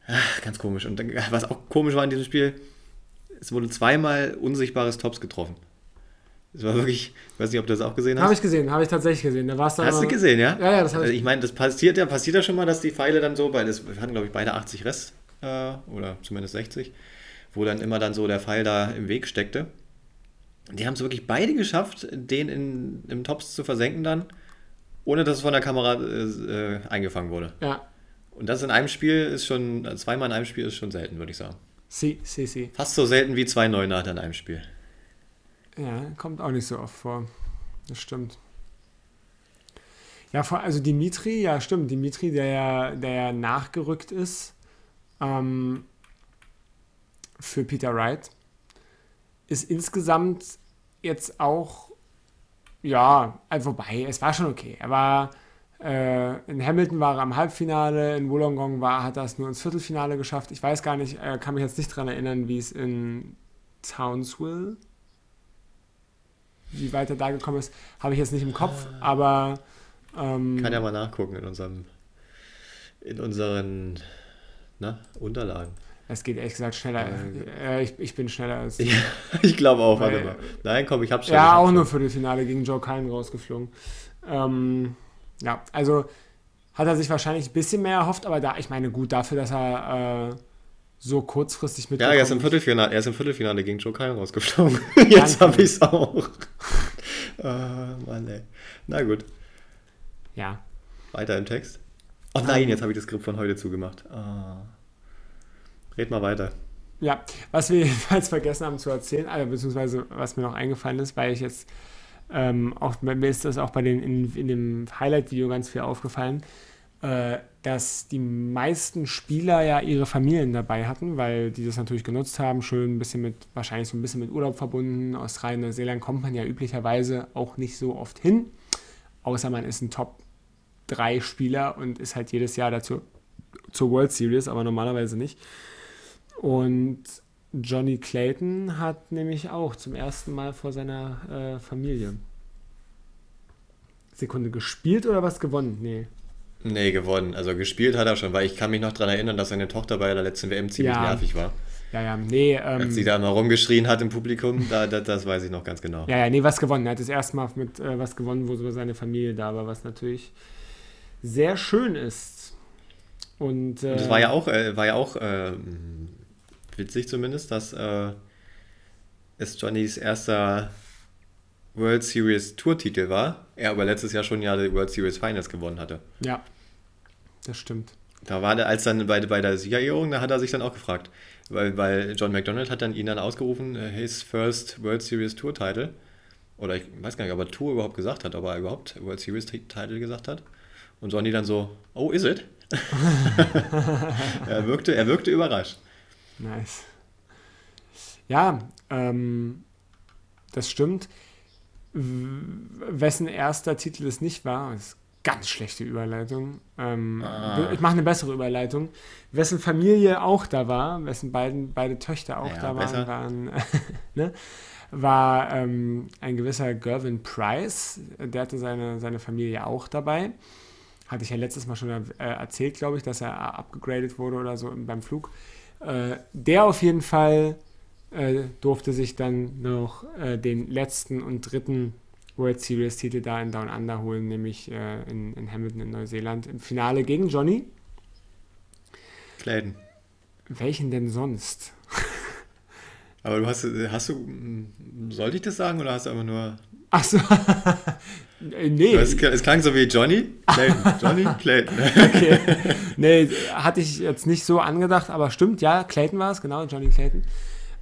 Speaker 1: Ach, ganz komisch. Und was auch komisch war in diesem Spiel, es wurde zweimal unsichtbares Tops getroffen. Das war wirklich, ich weiß nicht, ob du das auch gesehen hast.
Speaker 2: Habe ich gesehen, habe ich tatsächlich gesehen. Da war's
Speaker 1: dann hast du gesehen, ja?
Speaker 2: Ja, ja, das habe
Speaker 1: ich. Also ich meine, das passiert ja, passiert ja schon mal, dass die Pfeile dann so, weil das, wir hatten, glaube ich, beide 80 Rest, äh, oder zumindest 60, wo dann immer dann so der Pfeil da im Weg steckte. Die haben es wirklich beide geschafft, den in, im Tops zu versenken dann, ohne dass es von der Kamera äh, eingefangen wurde.
Speaker 2: Ja.
Speaker 1: Und das in einem Spiel ist schon, zweimal in einem Spiel ist schon selten, würde ich sagen.
Speaker 2: Si, si, si.
Speaker 1: Fast so selten wie zwei Neunater in einem Spiel.
Speaker 2: Ja, kommt auch nicht so oft vor. Das stimmt. Ja, also Dimitri, ja stimmt, Dimitri, der ja, der ja nachgerückt ist ähm, für Peter Wright. Ist insgesamt jetzt auch, ja, also wobei, es war schon okay. Er war äh, in Hamilton war er am Halbfinale, in Wollongong war, hat er es nur ins Viertelfinale geschafft. Ich weiß gar nicht, äh, kann mich jetzt nicht daran erinnern, wie es in Townsville, wie weit er da gekommen ist, habe ich jetzt nicht im Kopf, aber. Ähm,
Speaker 1: Kann ja mal nachgucken in unserem, in unseren na, Unterlagen.
Speaker 2: Es geht ehrlich gesagt schneller. Äh, ich, ich bin schneller als.
Speaker 1: Ja, ich glaube auch, warte mal. Nein, komm, ich hab's schon.
Speaker 2: Ja, auch nur Viertelfinale gegen Joe Cullen rausgeflogen. Ähm, ja, also hat er sich wahrscheinlich ein bisschen mehr erhofft, aber da, ich meine, gut, dafür, dass er äh, so kurzfristig mit.
Speaker 1: Ja, er ist im Viertelfinale, er ist im Viertelfinale gegen Joe Kyle rausgeflogen. Jetzt habe ich es auch. Ah, Mann, ey. Na gut,
Speaker 2: Ja,
Speaker 1: weiter im Text. Oh nein, jetzt habe ich das Skript von heute zugemacht. Ah. Red mal weiter.
Speaker 2: Ja, was wir jedenfalls vergessen haben zu erzählen, also beziehungsweise was mir noch eingefallen ist, weil ich jetzt ähm, auch mir ist das auch bei den in, in dem Highlight-Video ganz viel aufgefallen, äh, dass die meisten Spieler ja ihre Familien dabei hatten, weil die das natürlich genutzt haben, schön ein bisschen mit, wahrscheinlich so ein bisschen mit Urlaub verbunden. Australien, Neuseeland kommt man ja üblicherweise auch nicht so oft hin, außer man ist ein Top 3 Spieler und ist halt jedes Jahr dazu zur World Series, aber normalerweise nicht. Und Johnny Clayton hat nämlich auch zum ersten Mal vor seiner äh, Familie. Sekunde gespielt oder was gewonnen? Nee.
Speaker 1: Nee, gewonnen. Also gespielt hat er schon, weil ich kann mich noch daran erinnern, dass seine Tochter bei der letzten WM ziemlich
Speaker 2: Ja.
Speaker 1: nervig war.
Speaker 2: Ja, ja, nee. Ähm,
Speaker 1: Als sie da mal rumgeschrien hat im Publikum, da, da, das weiß ich noch ganz genau.
Speaker 2: ja, ja, nee, was gewonnen. Er hat das erste Mal mit äh, was gewonnen, wo so seine Familie da war, was natürlich sehr schön ist. Und, äh,
Speaker 1: Und es war ja auch, äh, war ja auch ähm, witzig zumindest, dass äh, es Johnnys erster World Series Tour-Titel war. Er aber letztes Jahr schon ja die World Series Finals gewonnen hatte.
Speaker 2: Ja, das stimmt.
Speaker 1: Da war der, als dann bei, bei der Siegerehrung, da hat er sich dann auch gefragt. Weil, weil John McDonald hat dann ihn dann ausgerufen, äh, his first World Series Tour Title. Oder ich weiß gar nicht, ob er Tour überhaupt gesagt hat, ob er überhaupt World Series Title gesagt hat. Und Johnny dann so, oh, is it? er, wirkte, er wirkte überrascht.
Speaker 2: Nice. Ja, ähm, das stimmt. W- Wessen erster Titel es nicht war, ist ganz schlechte Überleitung. Ähm,
Speaker 1: Ah.
Speaker 2: Ich mache eine bessere Überleitung. Wessen Familie auch da war, wessen beiden, beide Töchter auch
Speaker 1: Ja,
Speaker 2: da waren, waren ne, war ähm, ein gewisser Gervin Price. Der hatte seine, seine Familie auch dabei. Hatte ich ja letztes Mal schon äh, erzählt, glaube ich, dass er abgegradet wurde oder so beim Flug. Äh, der auf jeden Fall äh, durfte sich dann noch äh, den letzten und dritten World Series Titel da in Down Under holen, nämlich äh, in, in Hamilton in Neuseeland im Finale gegen Johnny.
Speaker 1: Clayton.
Speaker 2: Welchen denn sonst?
Speaker 1: Aber du hast, hast du, mm, sollte ich das sagen oder hast du einfach nur.
Speaker 2: Achso. nee,
Speaker 1: Es, es klang so wie Johnny, Clayton, Johnny, Clayton.
Speaker 2: okay. nee, hatte ich jetzt nicht so angedacht, aber stimmt, ja, Clayton war es, genau, Johnny Clayton.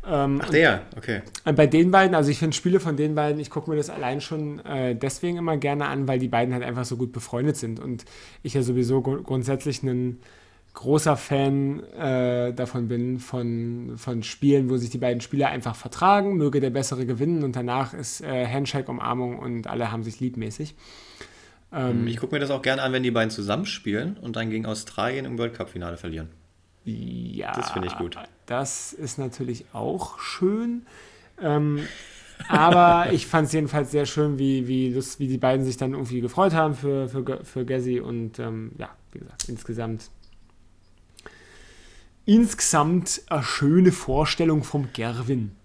Speaker 2: Ähm,
Speaker 1: Ach, der, okay.
Speaker 2: Und Bei den beiden, also ich finde Spiele von den beiden, ich gucke mir das allein schon äh, deswegen immer gerne an, weil die beiden halt einfach so gut befreundet sind und ich ja sowieso gru- grundsätzlich ein großer Fan äh, davon bin, von, von Spielen, wo sich die beiden Spieler einfach vertragen, möge der Bessere gewinnen und danach ist äh, Handshake, Umarmung und alle haben sich liebmäßig. Ähm,
Speaker 1: Ich gucke mir das auch gerne an, wenn die beiden zusammenspielen und dann gegen Australien im World Cup-Finale verlieren.
Speaker 2: Ja,
Speaker 1: Das finde ich gut.
Speaker 2: Das ist natürlich auch schön. Ähm, aber ich fand es jedenfalls sehr schön, wie, wie, das, wie die beiden sich dann irgendwie gefreut haben für, für, für Gassi und ähm, ja, wie gesagt, insgesamt. Insgesamt eine schöne Vorstellung vom Gerwin.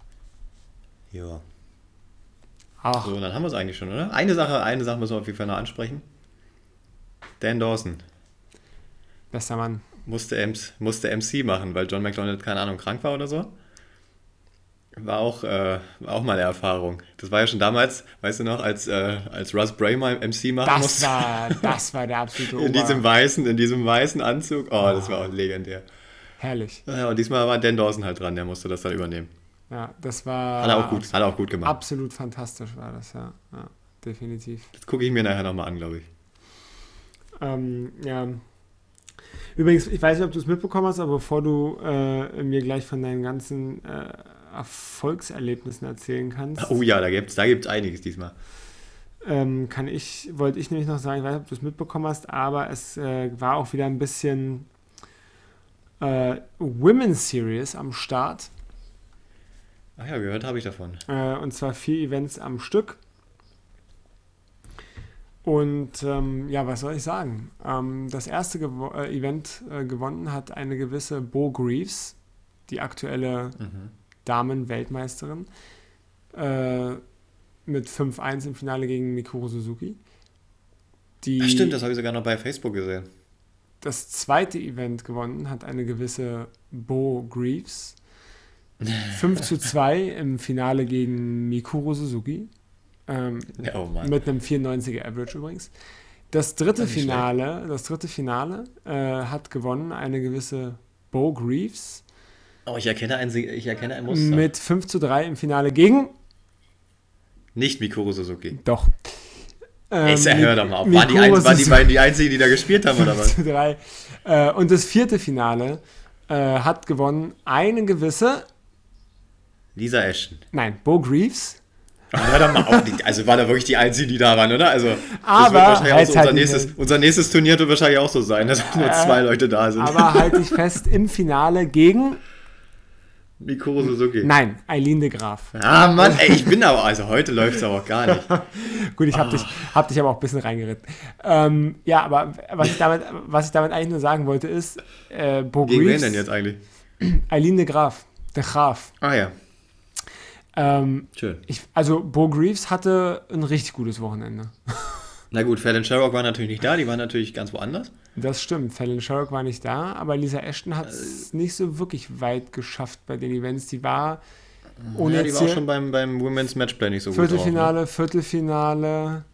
Speaker 1: Ja.
Speaker 2: Ach,
Speaker 1: So, dann haben wir es eigentlich schon, oder? Eine Sache, eine Sache müssen wir auf jeden Fall noch ansprechen. Dan Dawson
Speaker 2: bester Mann.
Speaker 1: Musste, MC, musste MC machen, weil John McDonald, keine Ahnung, krank war oder so. War auch, äh, war auch mal eine Erfahrung. Das war ja schon damals, weißt du noch, als, äh, als Russ Bray mal MC machen
Speaker 2: Das
Speaker 1: musste.
Speaker 2: war, das war der absolute
Speaker 1: in diesem
Speaker 2: Ober.
Speaker 1: weißen, in diesem weißen Anzug. Oh, das war auch legendär.
Speaker 2: Herrlich.
Speaker 1: Ja, und diesmal war Dan Dawson halt dran, der musste das dann übernehmen.
Speaker 2: Ja, das war
Speaker 1: Hat er auch gut, hat er auch gut gemacht.
Speaker 2: absolut fantastisch war das, ja. ja definitiv.
Speaker 1: Das gucke ich mir nachher nochmal an, glaube ich.
Speaker 2: Ähm, ja. Übrigens, ich weiß nicht, ob du es mitbekommen hast, aber bevor du äh, mir gleich von deinen ganzen äh, Erfolgserlebnissen erzählen kannst,
Speaker 1: Oh ja, da gibt es da gibt's einiges diesmal.
Speaker 2: ähm, kann ich, wollte ich nämlich noch sagen, ich weiß nicht, ob du es mitbekommen hast, aber es äh, war auch wieder ein bisschen äh, Women's Series am Start.
Speaker 1: Ach ja, gehört habe ich davon.
Speaker 2: Äh, und zwar vier Events am Stück. Und ähm, ja, was soll ich sagen? Ähm, das erste Gewo äh, Event äh, gewonnen hat eine gewisse Bo Greaves, die aktuelle
Speaker 1: Mhm.
Speaker 2: Damen-Weltmeisterin, äh, mit 5-1 im Finale gegen Mikuru Suzuki. Die
Speaker 1: Ach stimmt, das habe ich sogar noch bei Facebook gesehen.
Speaker 2: das zweite Event gewonnen hat eine gewisse Bo Greaves. 5 zu 2 im Finale gegen Mikuru Suzuki. Ähm,
Speaker 1: oh Mann.
Speaker 2: mit einem 94er Average übrigens. Das dritte
Speaker 1: Das
Speaker 2: Finale, das dritte Finale äh, hat gewonnen eine gewisse Bo Greaves
Speaker 1: Oh, ich erkenne ein, ich erkenne ein Muster.
Speaker 2: mit 5 zu 3 im Finale gegen.
Speaker 1: Nicht Mikuru Suzuki.
Speaker 2: Doch. Ähm,
Speaker 1: ich hör doch mal auf. Waren die, ein, waren die beiden die einzigen, die da gespielt haben, oder
Speaker 2: 5
Speaker 1: was?
Speaker 2: zu 3. Äh, und das vierte Finale äh, hat gewonnen eine gewisse,
Speaker 1: Lisa Ashton.
Speaker 2: nein, Bo Greaves.
Speaker 1: Hör doch mal auf. Also waren da wirklich die einzigen, die da waren, oder? Also, das
Speaker 2: Aber
Speaker 1: wird wahrscheinlich auch
Speaker 2: halt
Speaker 1: so unser,
Speaker 2: halt
Speaker 1: nächstes,
Speaker 2: nicht.
Speaker 1: unser nächstes Turnier wird wahrscheinlich auch so sein, dass nur
Speaker 2: Äh,
Speaker 1: zwei Leute da sind.
Speaker 2: Aber halte ich fest, im Finale gegen,
Speaker 1: Mikuru Suzuki.
Speaker 2: nein, Eileen de Graaf.
Speaker 1: Ah, Mann, ey, ich bin aber, also heute läuft es aber auch gar nicht.
Speaker 2: Gut, ich habe dich, hab dich aber auch ein bisschen reingeritten. Ähm, ja, aber was ich, damit, was ich damit eigentlich nur sagen wollte, ist, äh, Bo
Speaker 1: Gegen wen denn jetzt eigentlich?
Speaker 2: Eileen de Graaf, de Graaf.
Speaker 1: Ah ja,
Speaker 2: Ähm,
Speaker 1: schön.
Speaker 2: ich, also Bo Greaves hatte ein richtig gutes Wochenende.
Speaker 1: Na gut, Fallon Sherrock war natürlich nicht da, die war natürlich ganz woanders.
Speaker 2: Das stimmt, Fallon Sherrock war nicht da, aber Lisa Ashton hat
Speaker 1: Äh.
Speaker 2: es nicht so wirklich weit geschafft bei den Events. Die war ohne
Speaker 1: ja, die war auch schon beim, beim Women's Matchplay nicht so gut drauf.
Speaker 2: Viertelfinale, Viertelfinale,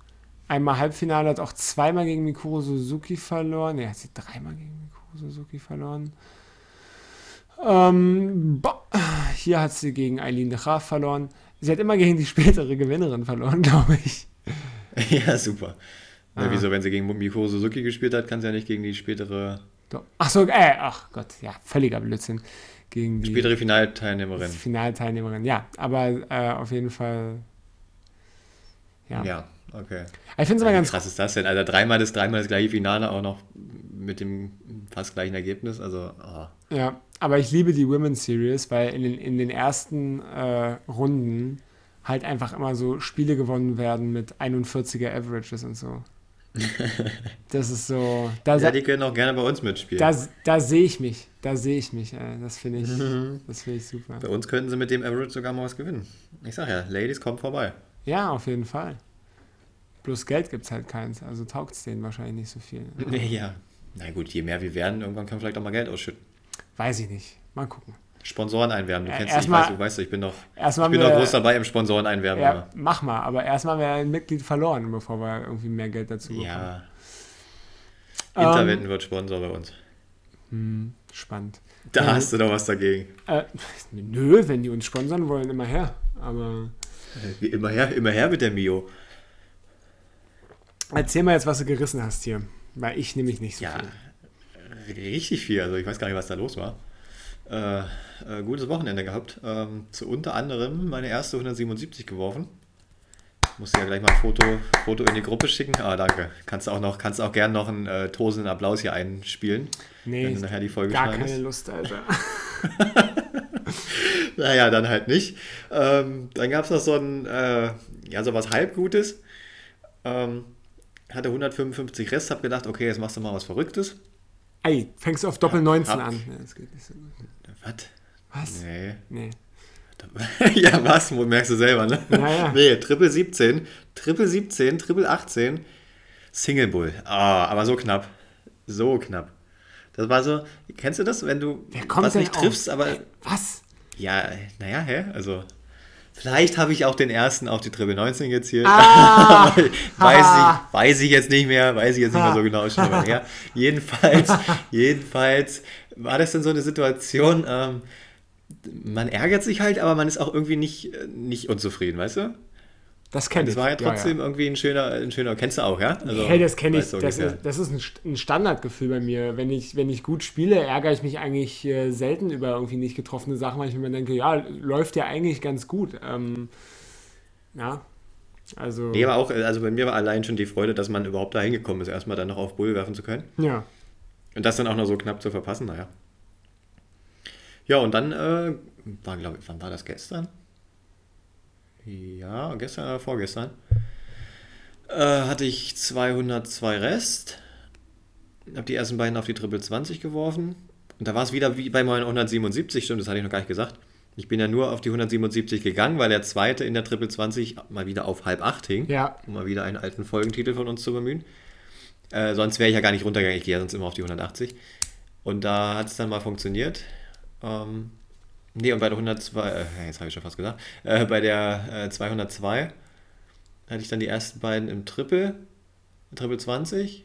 Speaker 2: einmal Halbfinale, hat auch zweimal gegen Mikuru Suzuki verloren. Ne, hat sie dreimal gegen Mikuru Suzuki verloren. Ähm, hier hat sie gegen Eileen de Graaf verloren. Sie hat immer gegen die spätere Gewinnerin verloren, glaube ich.
Speaker 1: Ja, super.
Speaker 2: Ah.
Speaker 1: wieso, wenn sie gegen Mikuru Suzuki gespielt hat, kann sie ja nicht gegen die spätere.
Speaker 2: Ach so, äh, ach Gott, ja, völliger Blödsinn. Gegen die
Speaker 1: spätere Finalteilnehmerin.
Speaker 2: Finalteilnehmerin, ja. Aber äh, auf jeden Fall, ja.
Speaker 1: Ja, okay.
Speaker 2: Ich finde es
Speaker 1: Wie
Speaker 2: ganz
Speaker 1: krass ist das denn? Also dreimal das, dreimal das gleiche Finale auch noch mit dem fast gleichen Ergebnis. Also, ah.
Speaker 2: Ja, aber ich liebe die Women's Series, weil in den, in den ersten äh, Runden halt einfach immer so Spiele gewonnen werden mit 41er Averages und so. Das ist so. Da,
Speaker 1: ja, die können auch gerne bei uns mitspielen.
Speaker 2: da, da sehe ich mich. Da sehe ich mich. Äh, das finde ich, das finde ich super.
Speaker 1: bei uns könnten sie mit dem Average sogar mal was gewinnen. Ich sag ja, Ladies, kommt vorbei.
Speaker 2: Ja, auf jeden Fall. Bloß Geld gibt es halt keins, also taugt es denen wahrscheinlich nicht so viel.
Speaker 1: Ja. Na gut, je mehr wir werden, irgendwann kann man vielleicht auch mal Geld ausschütten.
Speaker 2: Weiß ich nicht. Mal gucken.
Speaker 1: Sponsoren einwerben. Du
Speaker 2: Ja,
Speaker 1: kennst ich
Speaker 2: erstmal-
Speaker 1: weiß, du weißt, ich bin doch, ich bin
Speaker 2: wir-
Speaker 1: groß dabei im Sponsoren einwerben.
Speaker 2: Ja,
Speaker 1: immer.
Speaker 2: mach mal, aber erstmal wäre ein Mitglied verloren, bevor wir irgendwie mehr Geld dazu bekommen.
Speaker 1: Ja.
Speaker 2: Ähm,
Speaker 1: Interwetten wird Sponsor bei uns.
Speaker 2: Hm, spannend.
Speaker 1: Da
Speaker 2: Ja.
Speaker 1: hast du doch was dagegen.
Speaker 2: Äh, nö, wenn die uns sponsern wollen, immer her. Aber
Speaker 1: Wie Immer her, immer her mit der Mio.
Speaker 2: erzähl mal jetzt, was du gerissen hast hier. Weil ich nämlich nicht so
Speaker 1: Ja,
Speaker 2: viel.
Speaker 1: Richtig viel. Also ich weiß gar nicht, was da los war. Äh, äh, gutes Wochenende gehabt. Ähm, zu unter anderem meine erste 177 geworfen. Muss ja gleich mal ein Foto, Foto in die Gruppe schicken. Ah, danke. Kannst du auch noch, kannst auch gern noch einen äh, tosenden Applaus hier einspielen,
Speaker 2: Nee,
Speaker 1: wenn du nachher die Folge
Speaker 2: gar
Speaker 1: schneidest.
Speaker 2: keine Lust, Alter.
Speaker 1: Naja, dann halt nicht. Ähm, dann gab es noch so ein, äh, ja, so was Halbgutes. Ähm, hatte 155 Rest, hab gedacht, okay, jetzt machst du mal was Verrücktes.
Speaker 2: Ey, fängst du auf Doppel 19
Speaker 1: hab-
Speaker 2: an. Nee, das geht nicht so gut.
Speaker 1: Was?
Speaker 2: Was?
Speaker 1: Nee.
Speaker 2: Nee.
Speaker 1: ja, was? Merkst du selber, ne?
Speaker 2: Ja, ja.
Speaker 1: Nee, Triple 17, Triple 17, Triple 18, Single Bull. Ah, aber so knapp. So knapp. Das war so, kennst du das, wenn du was nicht
Speaker 2: auf-
Speaker 1: triffst, aber
Speaker 2: Was?
Speaker 1: ja, naja, hä? Also, vielleicht habe ich auch den ersten auf die Triple 19 gezielt.
Speaker 2: Ah!
Speaker 1: weiß, ich, weiß ich jetzt nicht mehr, weiß ich jetzt nicht mehr so genau, schon mal her. Jedenfalls, jedenfalls war das dann so eine Situation, ähm, man ärgert sich halt, aber man ist auch irgendwie nicht, äh, nicht unzufrieden, weißt du?
Speaker 2: Das kenne ich.
Speaker 1: Das war ja trotzdem
Speaker 2: ja.
Speaker 1: irgendwie ein schöner, ein schöner, kennst du auch, ja? Also,
Speaker 2: hey, das kenne ich. Das ist, das ist ein, St- ein Standardgefühl bei mir. Wenn ich, wenn ich gut spiele, ärgere ich mich eigentlich äh, selten über irgendwie nicht getroffene Sachen, weil ich mir denke, ja, läuft ja eigentlich ganz gut. Ähm, ja, also.
Speaker 1: Nee, aber auch, also bei mir war allein schon die Freude, dass man überhaupt da hingekommen ist, erstmal dann noch auf Bull werfen zu können.
Speaker 2: ja.
Speaker 1: Und das dann auch noch so knapp zu verpassen, naja. Ja, und dann äh, war, glaube ich, wann war das gestern? Ja, gestern oder vorgestern. Äh, hatte ich 202 Rest. Habe die ersten beiden auf die Triple 20 geworfen. Und da war es wieder wie bei meinen 177, stimmt, das hatte ich noch gar nicht gesagt. Ich bin ja nur auf die 177 gegangen, weil der zweite in der Triple 20 mal wieder auf halb acht hing.
Speaker 2: Ja.
Speaker 1: Um mal wieder einen alten Folgentitel von uns zu bemühen. Äh, sonst wäre ich ja gar nicht runtergegangen, ich gehe ja sonst immer auf die 180. Und da hat es dann mal funktioniert. Ähm, nee, und bei der 102, äh, jetzt habe ich schon fast gesagt, äh, bei der äh, 202 hatte ich dann die ersten beiden im Triple, Triple 20,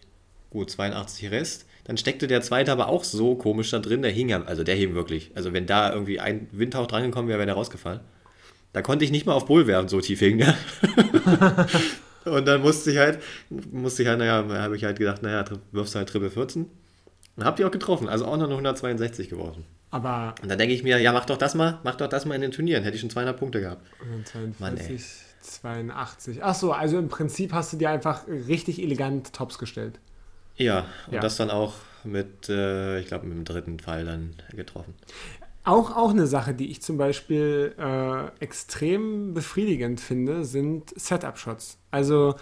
Speaker 1: gut, 82 Rest. Dann steckte der zweite aber auch so komisch da drin, der hing ja, also der hing wirklich. Also wenn da irgendwie ein Windhauch drangekommen wäre, wäre der rausgefallen. Da konnte ich nicht mal auf Bull werfen, so tief hing der. Und dann musste ich halt, musste ich halt, naja, habe ich halt gedacht, naja, wirfst halt Triple 14. Und hab die auch getroffen, also auch noch eine 162 geworfen.
Speaker 2: Aber
Speaker 1: Und dann denke ich mir, ja, mach doch das mal, mach doch das mal in den Turnieren, hätte ich schon 200 Punkte gehabt.
Speaker 2: 42,
Speaker 1: Mann, ey.
Speaker 2: 82. Ach so, also im Prinzip hast du dir einfach richtig elegant Tops gestellt.
Speaker 1: Ja, und
Speaker 2: Ja.
Speaker 1: das dann auch mit, äh, ich glaube, mit dem dritten Fall dann getroffen.
Speaker 2: Auch, auch eine Sache, die ich zum Beispiel äh, extrem befriedigend finde, sind Setup-Shots. Also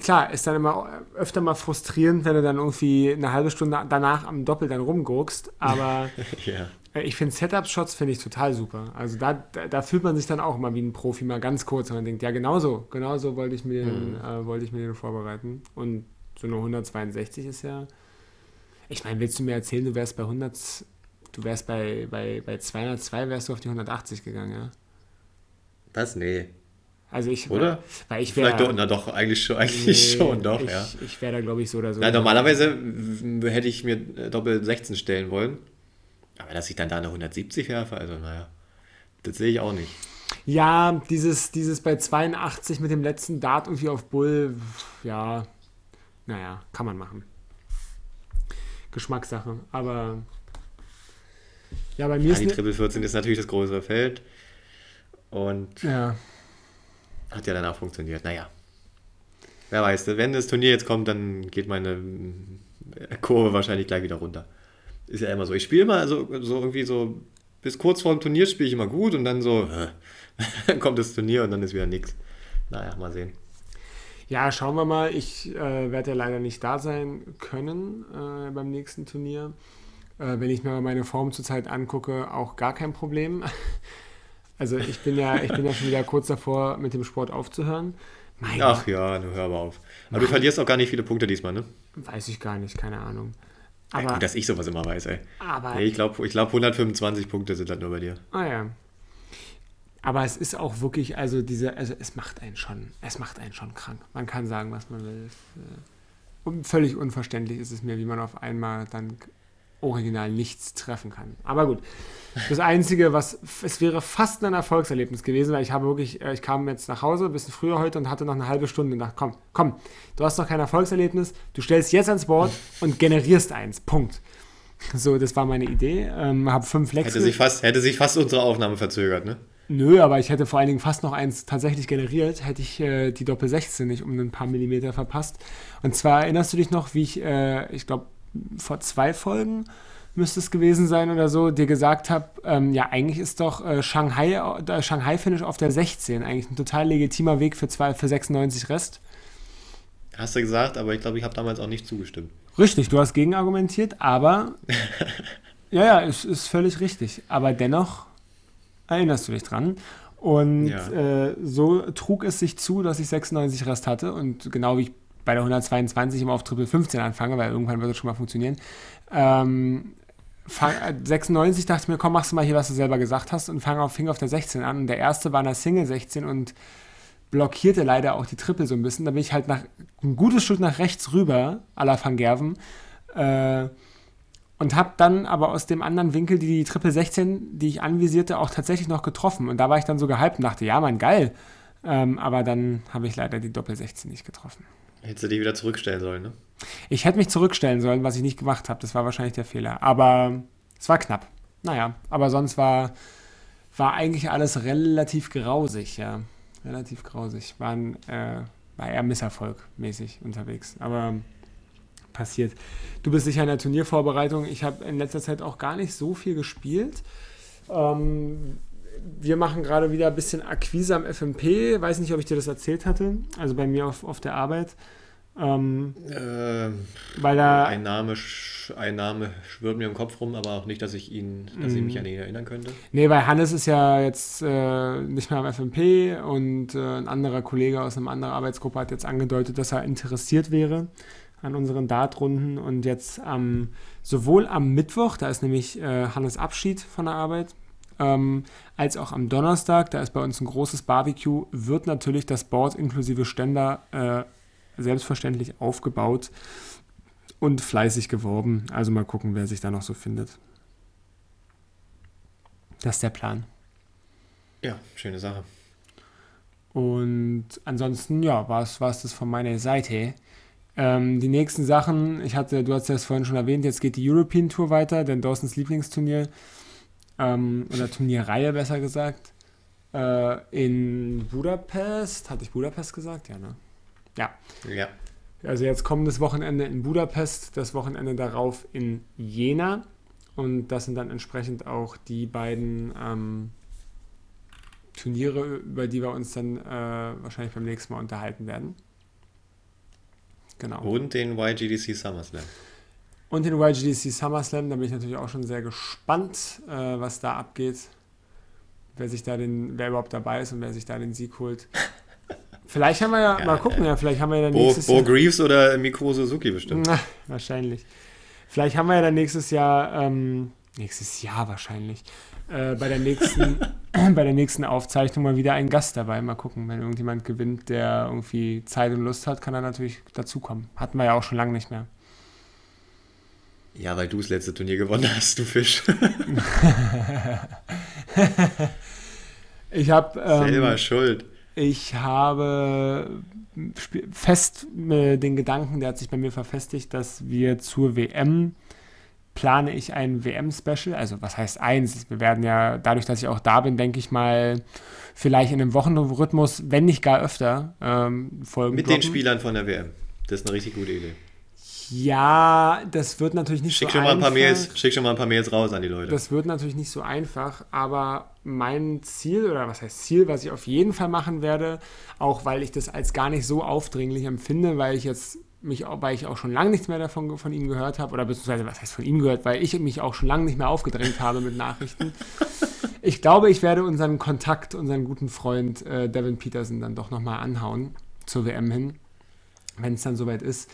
Speaker 2: klar, ist dann immer öfter mal frustrierend, wenn du dann irgendwie eine halbe Stunde danach am Doppel dann rumguckst, aber
Speaker 1: Ja.
Speaker 2: äh, ich finde Setup-Shots finde ich total super. Also da, da, fühlt man sich dann auch immer wie ein Profi mal ganz kurz und man denkt, ja genauso, genauso wollte ich mir den, äh, wollte ich mir den vorbereiten. Und so eine 162 ist ja, ich meine, willst du mir erzählen, du wärst bei 100, du wärst bei, bei, bei 202, wärst du auf die 180 gegangen, ja?
Speaker 1: Was? Nee.
Speaker 2: Also ich,
Speaker 1: Oder?
Speaker 2: Weil ich
Speaker 1: Vielleicht
Speaker 2: wäre,
Speaker 1: doch, na doch, eigentlich schon, eigentlich schon, doch,
Speaker 2: ich,
Speaker 1: ja.
Speaker 2: Ich wäre da glaube ich so oder so.
Speaker 1: Na, normalerweise hätte ich mir äh, Doppel 16 stellen wollen. Aber dass ich dann da eine 170 werfe, also naja, das sehe ich auch nicht.
Speaker 2: Ja, dieses, dieses bei 82 mit dem letzten Dart irgendwie auf Bull, ja, naja, kann man machen. Geschmackssache. Aber ja, bei mir
Speaker 1: Ja,
Speaker 2: ist
Speaker 1: die Triple 14 ist natürlich das größere Feld und
Speaker 2: ja,
Speaker 1: hat ja danach funktioniert. Naja, wer weiß, wenn das Turnier jetzt kommt, dann geht meine äh, Kurve wahrscheinlich gleich wieder runter. Ist ja immer so. Ich spiele immer so, so irgendwie so, bis kurz vor dem Turnier spiele ich immer gut und dann so, dann kommt das Turnier und dann ist wieder nichts. Naja, mal sehen.
Speaker 2: ja, schauen wir mal. Ich äh, werde ja leider nicht da sein können äh, beim nächsten Turnier. Äh, wenn ich mir meine Form zurzeit angucke, auch gar kein Problem. Also ich bin ja, ich bin ja schon wieder kurz davor, mit dem Sport aufzuhören. Mein
Speaker 1: Ach ja, du hör aber auf. Aber du verlierst auch gar nicht viele Punkte diesmal, ne?
Speaker 2: Weiß ich gar nicht, keine Ahnung.
Speaker 1: Ja,
Speaker 2: Aber,
Speaker 1: gut, dass ich sowas immer weiß, ey.
Speaker 2: aber
Speaker 1: Nee, ich glaube, ich glaub 125 Punkte sind das nur bei dir.
Speaker 2: ah ja. Aber es ist auch wirklich, also diese, also es macht einen schon, es macht einen schon krank. Man kann sagen, was man will. Es, äh, völlig unverständlich ist es mir, wie man auf einmal dann original nichts treffen kann. Aber gut. Das Einzige, was, es wäre fast ein Erfolgserlebnis gewesen, weil ich habe wirklich, äh, ich kam jetzt nach Hause, ein bisschen früher heute und hatte noch eine halbe Stunde und dachte, komm, komm, du hast noch kein Erfolgserlebnis, du stellst jetzt ans Board und generierst eins. Punkt. So, das war meine Idee. Ähm, habe fünf
Speaker 1: Hätte
Speaker 2: Lexel.
Speaker 1: sich, fast, hätte sich fast unsere Aufnahme verzögert, ne?
Speaker 2: Nö, aber ich hätte vor allen Dingen fast noch eins tatsächlich generiert, hätte ich äh, die Doppel 16 nicht um ein paar Millimeter verpasst. Und zwar erinnerst du dich noch, wie ich, äh, ich glaube, vor zwei Folgen müsste es gewesen sein oder so, dir gesagt habe, ähm, ja, eigentlich ist doch äh, Shanghai, äh, Shanghai Finish auf der 16 eigentlich ein total legitimer Weg für, zwei, für 96 Rest.
Speaker 1: Hast du gesagt, aber ich glaube, ich habe damals auch nicht zugestimmt.
Speaker 2: Richtig, du hast gegenargumentiert, aber ja, ja, es ist völlig richtig. Aber dennoch erinnerst du dich dran. Und
Speaker 1: Ja.
Speaker 2: äh, so trug es sich zu, dass ich 96 Rest hatte und genau wie ich bei der 122 immer auf Triple 15 anfange, weil irgendwann wird es schon mal funktionieren. Ähm, fang, äh, 96 dachte ich mir, komm, machst du mal hier, was du selber gesagt hast und fang auf, fing auf der 16 an. Und der erste war in der Single 16 und blockierte leider auch die Triple so ein bisschen. Da bin ich halt nach, ein gutes Stück nach rechts rüber, à la Van Gerven, äh, und habe dann aber aus dem anderen Winkel die, die Triple 16, die ich anvisierte, auch tatsächlich noch getroffen. Und da war ich dann so gehypt und dachte, ja, Mann, geil. Ähm, aber dann habe ich leider die Doppel 16 nicht getroffen.
Speaker 1: Hättest du dich wieder zurückstellen sollen, ne?
Speaker 2: Ich hätte mich zurückstellen sollen, was ich nicht gemacht habe. Das war wahrscheinlich der Fehler. Aber es war knapp. Naja, aber sonst war, war eigentlich alles relativ grausig, ja. Relativ grausig. War, ein, äh, war eher Misserfolg mäßig unterwegs. Aber passiert. Du bist sicher in der Turniervorbereitung. Ich habe in letzter Zeit auch gar nicht so viel gespielt. Ähm, wir machen gerade wieder ein bisschen Akquise am FMP. Weiß nicht, ob ich dir das erzählt hatte. Also bei mir auf, auf der Arbeit. Ähm,
Speaker 1: äh,
Speaker 2: weil da
Speaker 1: ein Name, ein Name schwirrt mir im Kopf rum, aber auch nicht, dass ich ihn, dass ich mich an ihn erinnern könnte.
Speaker 2: Nee, weil Hannes ist ja jetzt äh, nicht mehr am FMP und äh, ein anderer Kollege aus einer anderen Arbeitsgruppe hat jetzt angedeutet, dass er interessiert wäre an unseren Dartrunden und jetzt ähm, sowohl am Mittwoch, da ist nämlich äh, Hannes Abschied von der Arbeit, ähm, als auch am Donnerstag, da ist bei uns ein großes Barbecue, wird natürlich das Board inklusive Ständer äh, selbstverständlich aufgebaut und fleißig geworben. Also mal gucken, wer sich da noch so findet. Das ist der Plan.
Speaker 1: Ja, schöne Sache.
Speaker 2: Und ansonsten, ja, war es das von meiner Seite. Ähm, die nächsten Sachen, ich hatte, du hast ja das vorhin schon erwähnt, jetzt geht die European Tour weiter, denn Dawsons Lieblingsturnier, ähm, oder Turnierreihe besser gesagt, äh, in Budapest, hatte ich Budapest gesagt? Ja, ne? Ja.
Speaker 1: Ja.
Speaker 2: Also jetzt kommendes Wochenende in Budapest, das Wochenende darauf in Jena. Und das sind dann entsprechend auch die beiden ähm, Turniere, über die wir uns dann äh, wahrscheinlich beim nächsten Mal unterhalten werden. Genau.
Speaker 1: Und den YGDC SummerSlam.
Speaker 2: Und den YGDC SummerSlam, da bin ich natürlich auch schon sehr gespannt, äh, was da abgeht. Wer sich da den, wer überhaupt dabei ist und wer sich da den Sieg holt. Vielleicht haben wir ja, ja mal gucken, ja, vielleicht haben wir ja dann
Speaker 1: Bo,
Speaker 2: nächstes
Speaker 1: Bo
Speaker 2: Jahr.
Speaker 1: Greaves oder Mikro Suzuki bestimmt.
Speaker 2: Na, wahrscheinlich. Vielleicht haben wir ja dann nächstes Jahr, ähm, nächstes Jahr wahrscheinlich, äh, bei, der nächsten, bei der nächsten Aufzeichnung mal wieder einen Gast dabei. Mal gucken, wenn irgendjemand gewinnt, der irgendwie Zeit und Lust hat, kann er natürlich dazukommen. Hatten wir ja auch schon lange nicht mehr.
Speaker 1: Ja, weil du das letzte Turnier gewonnen hast, du Fisch.
Speaker 2: ich habe ähm,
Speaker 1: Selber schuld.
Speaker 2: Ich habe fest den Gedanken, der hat sich bei mir verfestigt, dass wir zur WM plane ich ein WM-Special. Also was heißt eins? Wir werden ja, dadurch, dass ich auch da bin, denke ich mal, vielleicht in einem Wochenrhythmus, wenn nicht gar öfter, ähm, Folgen.
Speaker 1: Mit droppen. den Spielern von der WM. Das ist eine richtig gute Idee.
Speaker 2: Ja, das wird natürlich nicht
Speaker 1: schick
Speaker 2: so einfach.
Speaker 1: Mal ein paar Mails, schick schon mal ein paar Mails raus an die Leute.
Speaker 2: Das wird natürlich nicht so einfach, aber mein Ziel, oder was heißt Ziel, was ich auf jeden Fall machen werde, auch weil ich das als gar nicht so aufdringlich empfinde, weil ich jetzt mich, weil ich auch schon lange nichts mehr davon von ihm gehört habe, oder beziehungsweise was heißt von ihm gehört, weil ich mich auch schon lange nicht mehr aufgedrängt habe mit Nachrichten. Ich glaube, ich werde unseren Kontakt, unseren guten Freund äh, Devin Peterson dann doch nochmal anhauen zur WM hin, wenn es dann soweit ist.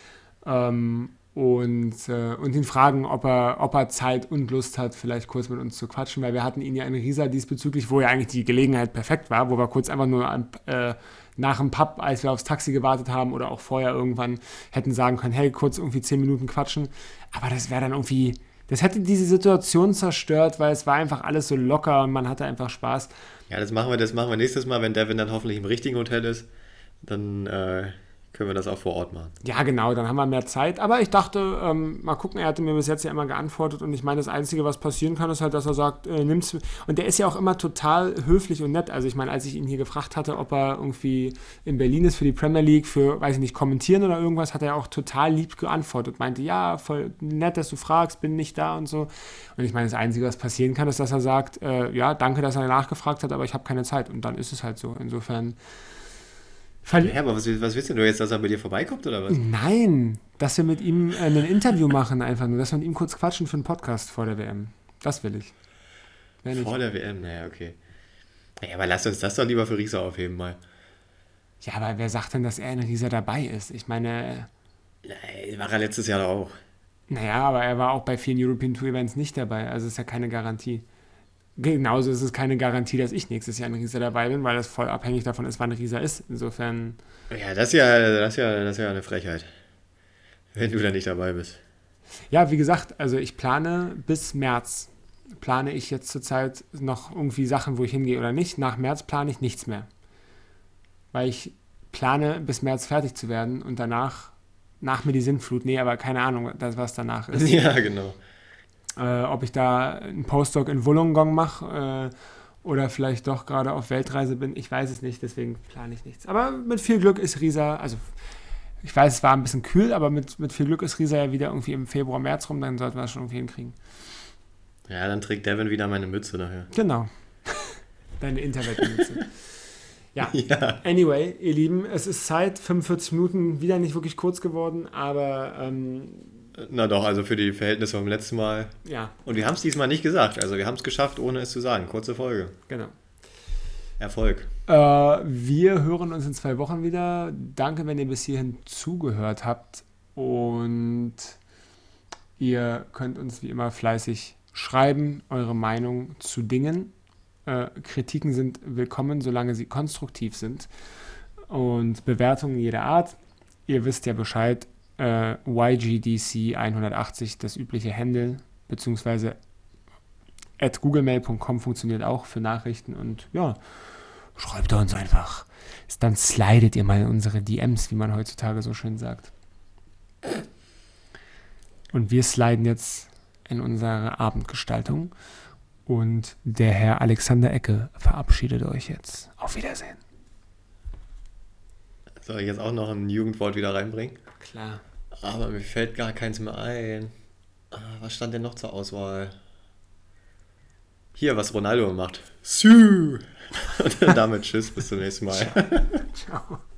Speaker 2: Ähm, und, äh, und ihn fragen, ob er, ob er Zeit und Lust hat, vielleicht kurz mit uns zu quatschen, weil wir hatten ihn ja in Riesa diesbezüglich, wo ja eigentlich die Gelegenheit perfekt war, wo wir kurz einfach nur äh, nach dem Pub, als wir aufs Taxi gewartet haben oder auch vorher irgendwann hätten sagen können, hey, kurz irgendwie zehn Minuten quatschen. Aber das wäre dann irgendwie, das hätte diese Situation zerstört, weil es war einfach alles so locker und man hatte einfach Spaß.
Speaker 1: Ja, das machen wir, das machen wir nächstes Mal, wenn Devin dann hoffentlich im richtigen Hotel ist. Dann äh, können wir das auch vor Ort machen.
Speaker 2: Ja, genau, dann haben wir mehr Zeit. Aber ich dachte, ähm, mal gucken, er hatte mir bis jetzt ja immer geantwortet und ich meine, das Einzige, was passieren kann, ist halt, dass er sagt, äh, nimm's. Und der ist ja auch immer total höflich und nett. Also ich meine, als ich ihn hier gefragt hatte, ob er irgendwie in Berlin ist für die Premier League, für, weiß ich nicht, kommentieren oder irgendwas, hat er auch total lieb geantwortet. Meinte, ja, voll nett, dass du fragst, bin nicht da und so. Und ich meine, das Einzige, was passieren kann, ist, dass er sagt, äh, ja, danke, dass er nachgefragt hat, aber ich habe keine Zeit. Und dann ist es halt so. Insofern
Speaker 1: ja, aber was, was willst du jetzt, dass er bei dir vorbeikommt oder was?
Speaker 2: Nein, dass wir mit ihm äh, ein Interview machen einfach nur, dass wir mit ihm kurz quatschen für einen Podcast vor der WM. Das will ich.
Speaker 1: Vor der WM, naja, okay. Ja, aber lass uns das doch lieber für Riesa aufheben mal.
Speaker 2: Ja, aber wer sagt denn, dass er in Riesa dabei ist? Ich meine...
Speaker 1: Nein, war er letztes Jahr doch auch.
Speaker 2: Naja, aber er war auch bei vielen European Tour Events nicht dabei, also ist ja keine Garantie. Genauso ist es keine Garantie, dass ich nächstes Jahr in Riesa dabei bin, weil das voll abhängig davon ist, wann Riesa ist. Insofern.
Speaker 1: Ja, das ist ja, das ist ja, das ist ja eine Frechheit. Wenn du da nicht dabei bist.
Speaker 2: Ja, wie gesagt, also ich plane bis März. Plane ich jetzt zurzeit noch irgendwie Sachen, wo ich hingehe oder nicht. Nach März plane ich nichts mehr. weil ich plane, bis März fertig zu werden und danach, nach mir die Sintflut, nee, aber keine Ahnung, das, was danach ist.
Speaker 1: Ja, genau.
Speaker 2: Äh, ob ich da einen Postdoc in Wollongong mache äh, oder vielleicht doch gerade auf Weltreise bin, ich weiß es nicht, deswegen plane ich nichts. Aber mit viel Glück ist Risa, also ich weiß, es war ein bisschen kühl, aber mit, mit viel Glück ist Risa ja wieder irgendwie im Februar, März rum, dann sollten wir das schon irgendwie hinkriegen.
Speaker 1: Ja, dann trägt Devin wieder meine Mütze daher.
Speaker 2: Genau. Deine Internetmütze. Ja.
Speaker 1: Ja.
Speaker 2: Anyway, ihr Lieben, es ist Zeit, 45 Minuten, wieder nicht wirklich kurz geworden, aber ähm,
Speaker 1: Na doch, also für die Verhältnisse vom letzten Mal.
Speaker 2: ja,
Speaker 1: Und wir haben es diesmal nicht gesagt. Also wir haben es geschafft, ohne es zu sagen. Kurze Folge.
Speaker 2: genau.
Speaker 1: Erfolg.
Speaker 2: Äh, wir hören uns in zwei Wochen wieder. Danke, wenn ihr bis hierhin zugehört habt. Und ihr könnt uns wie immer fleißig schreiben, eure Meinung zu Dingen. Äh, Kritiken sind willkommen, solange sie konstruktiv sind. Und Bewertungen jeder Art. Ihr wisst ja Bescheid. Äh, YGDC 180, das übliche Handle, beziehungsweise at googlemail.com funktioniert auch für Nachrichten. Und ja, schreibt uns einfach. Dann slidet ihr mal in unsere DMs, wie man heutzutage so schön sagt. Und wir sliden jetzt in unsere Abendgestaltung. Und der Herr Alexander Ecke verabschiedet euch jetzt. Auf Wiedersehen.
Speaker 1: Soll ich jetzt auch noch ein Jugendwort wieder reinbringen?
Speaker 2: Klar.
Speaker 1: Aber mir fällt gar keins mehr ein. Ah, Was stand denn noch zur Auswahl? Hier, was Ronaldo macht. Sü! Und damit tschüss, bis zum nächsten Mal.
Speaker 2: Ciao.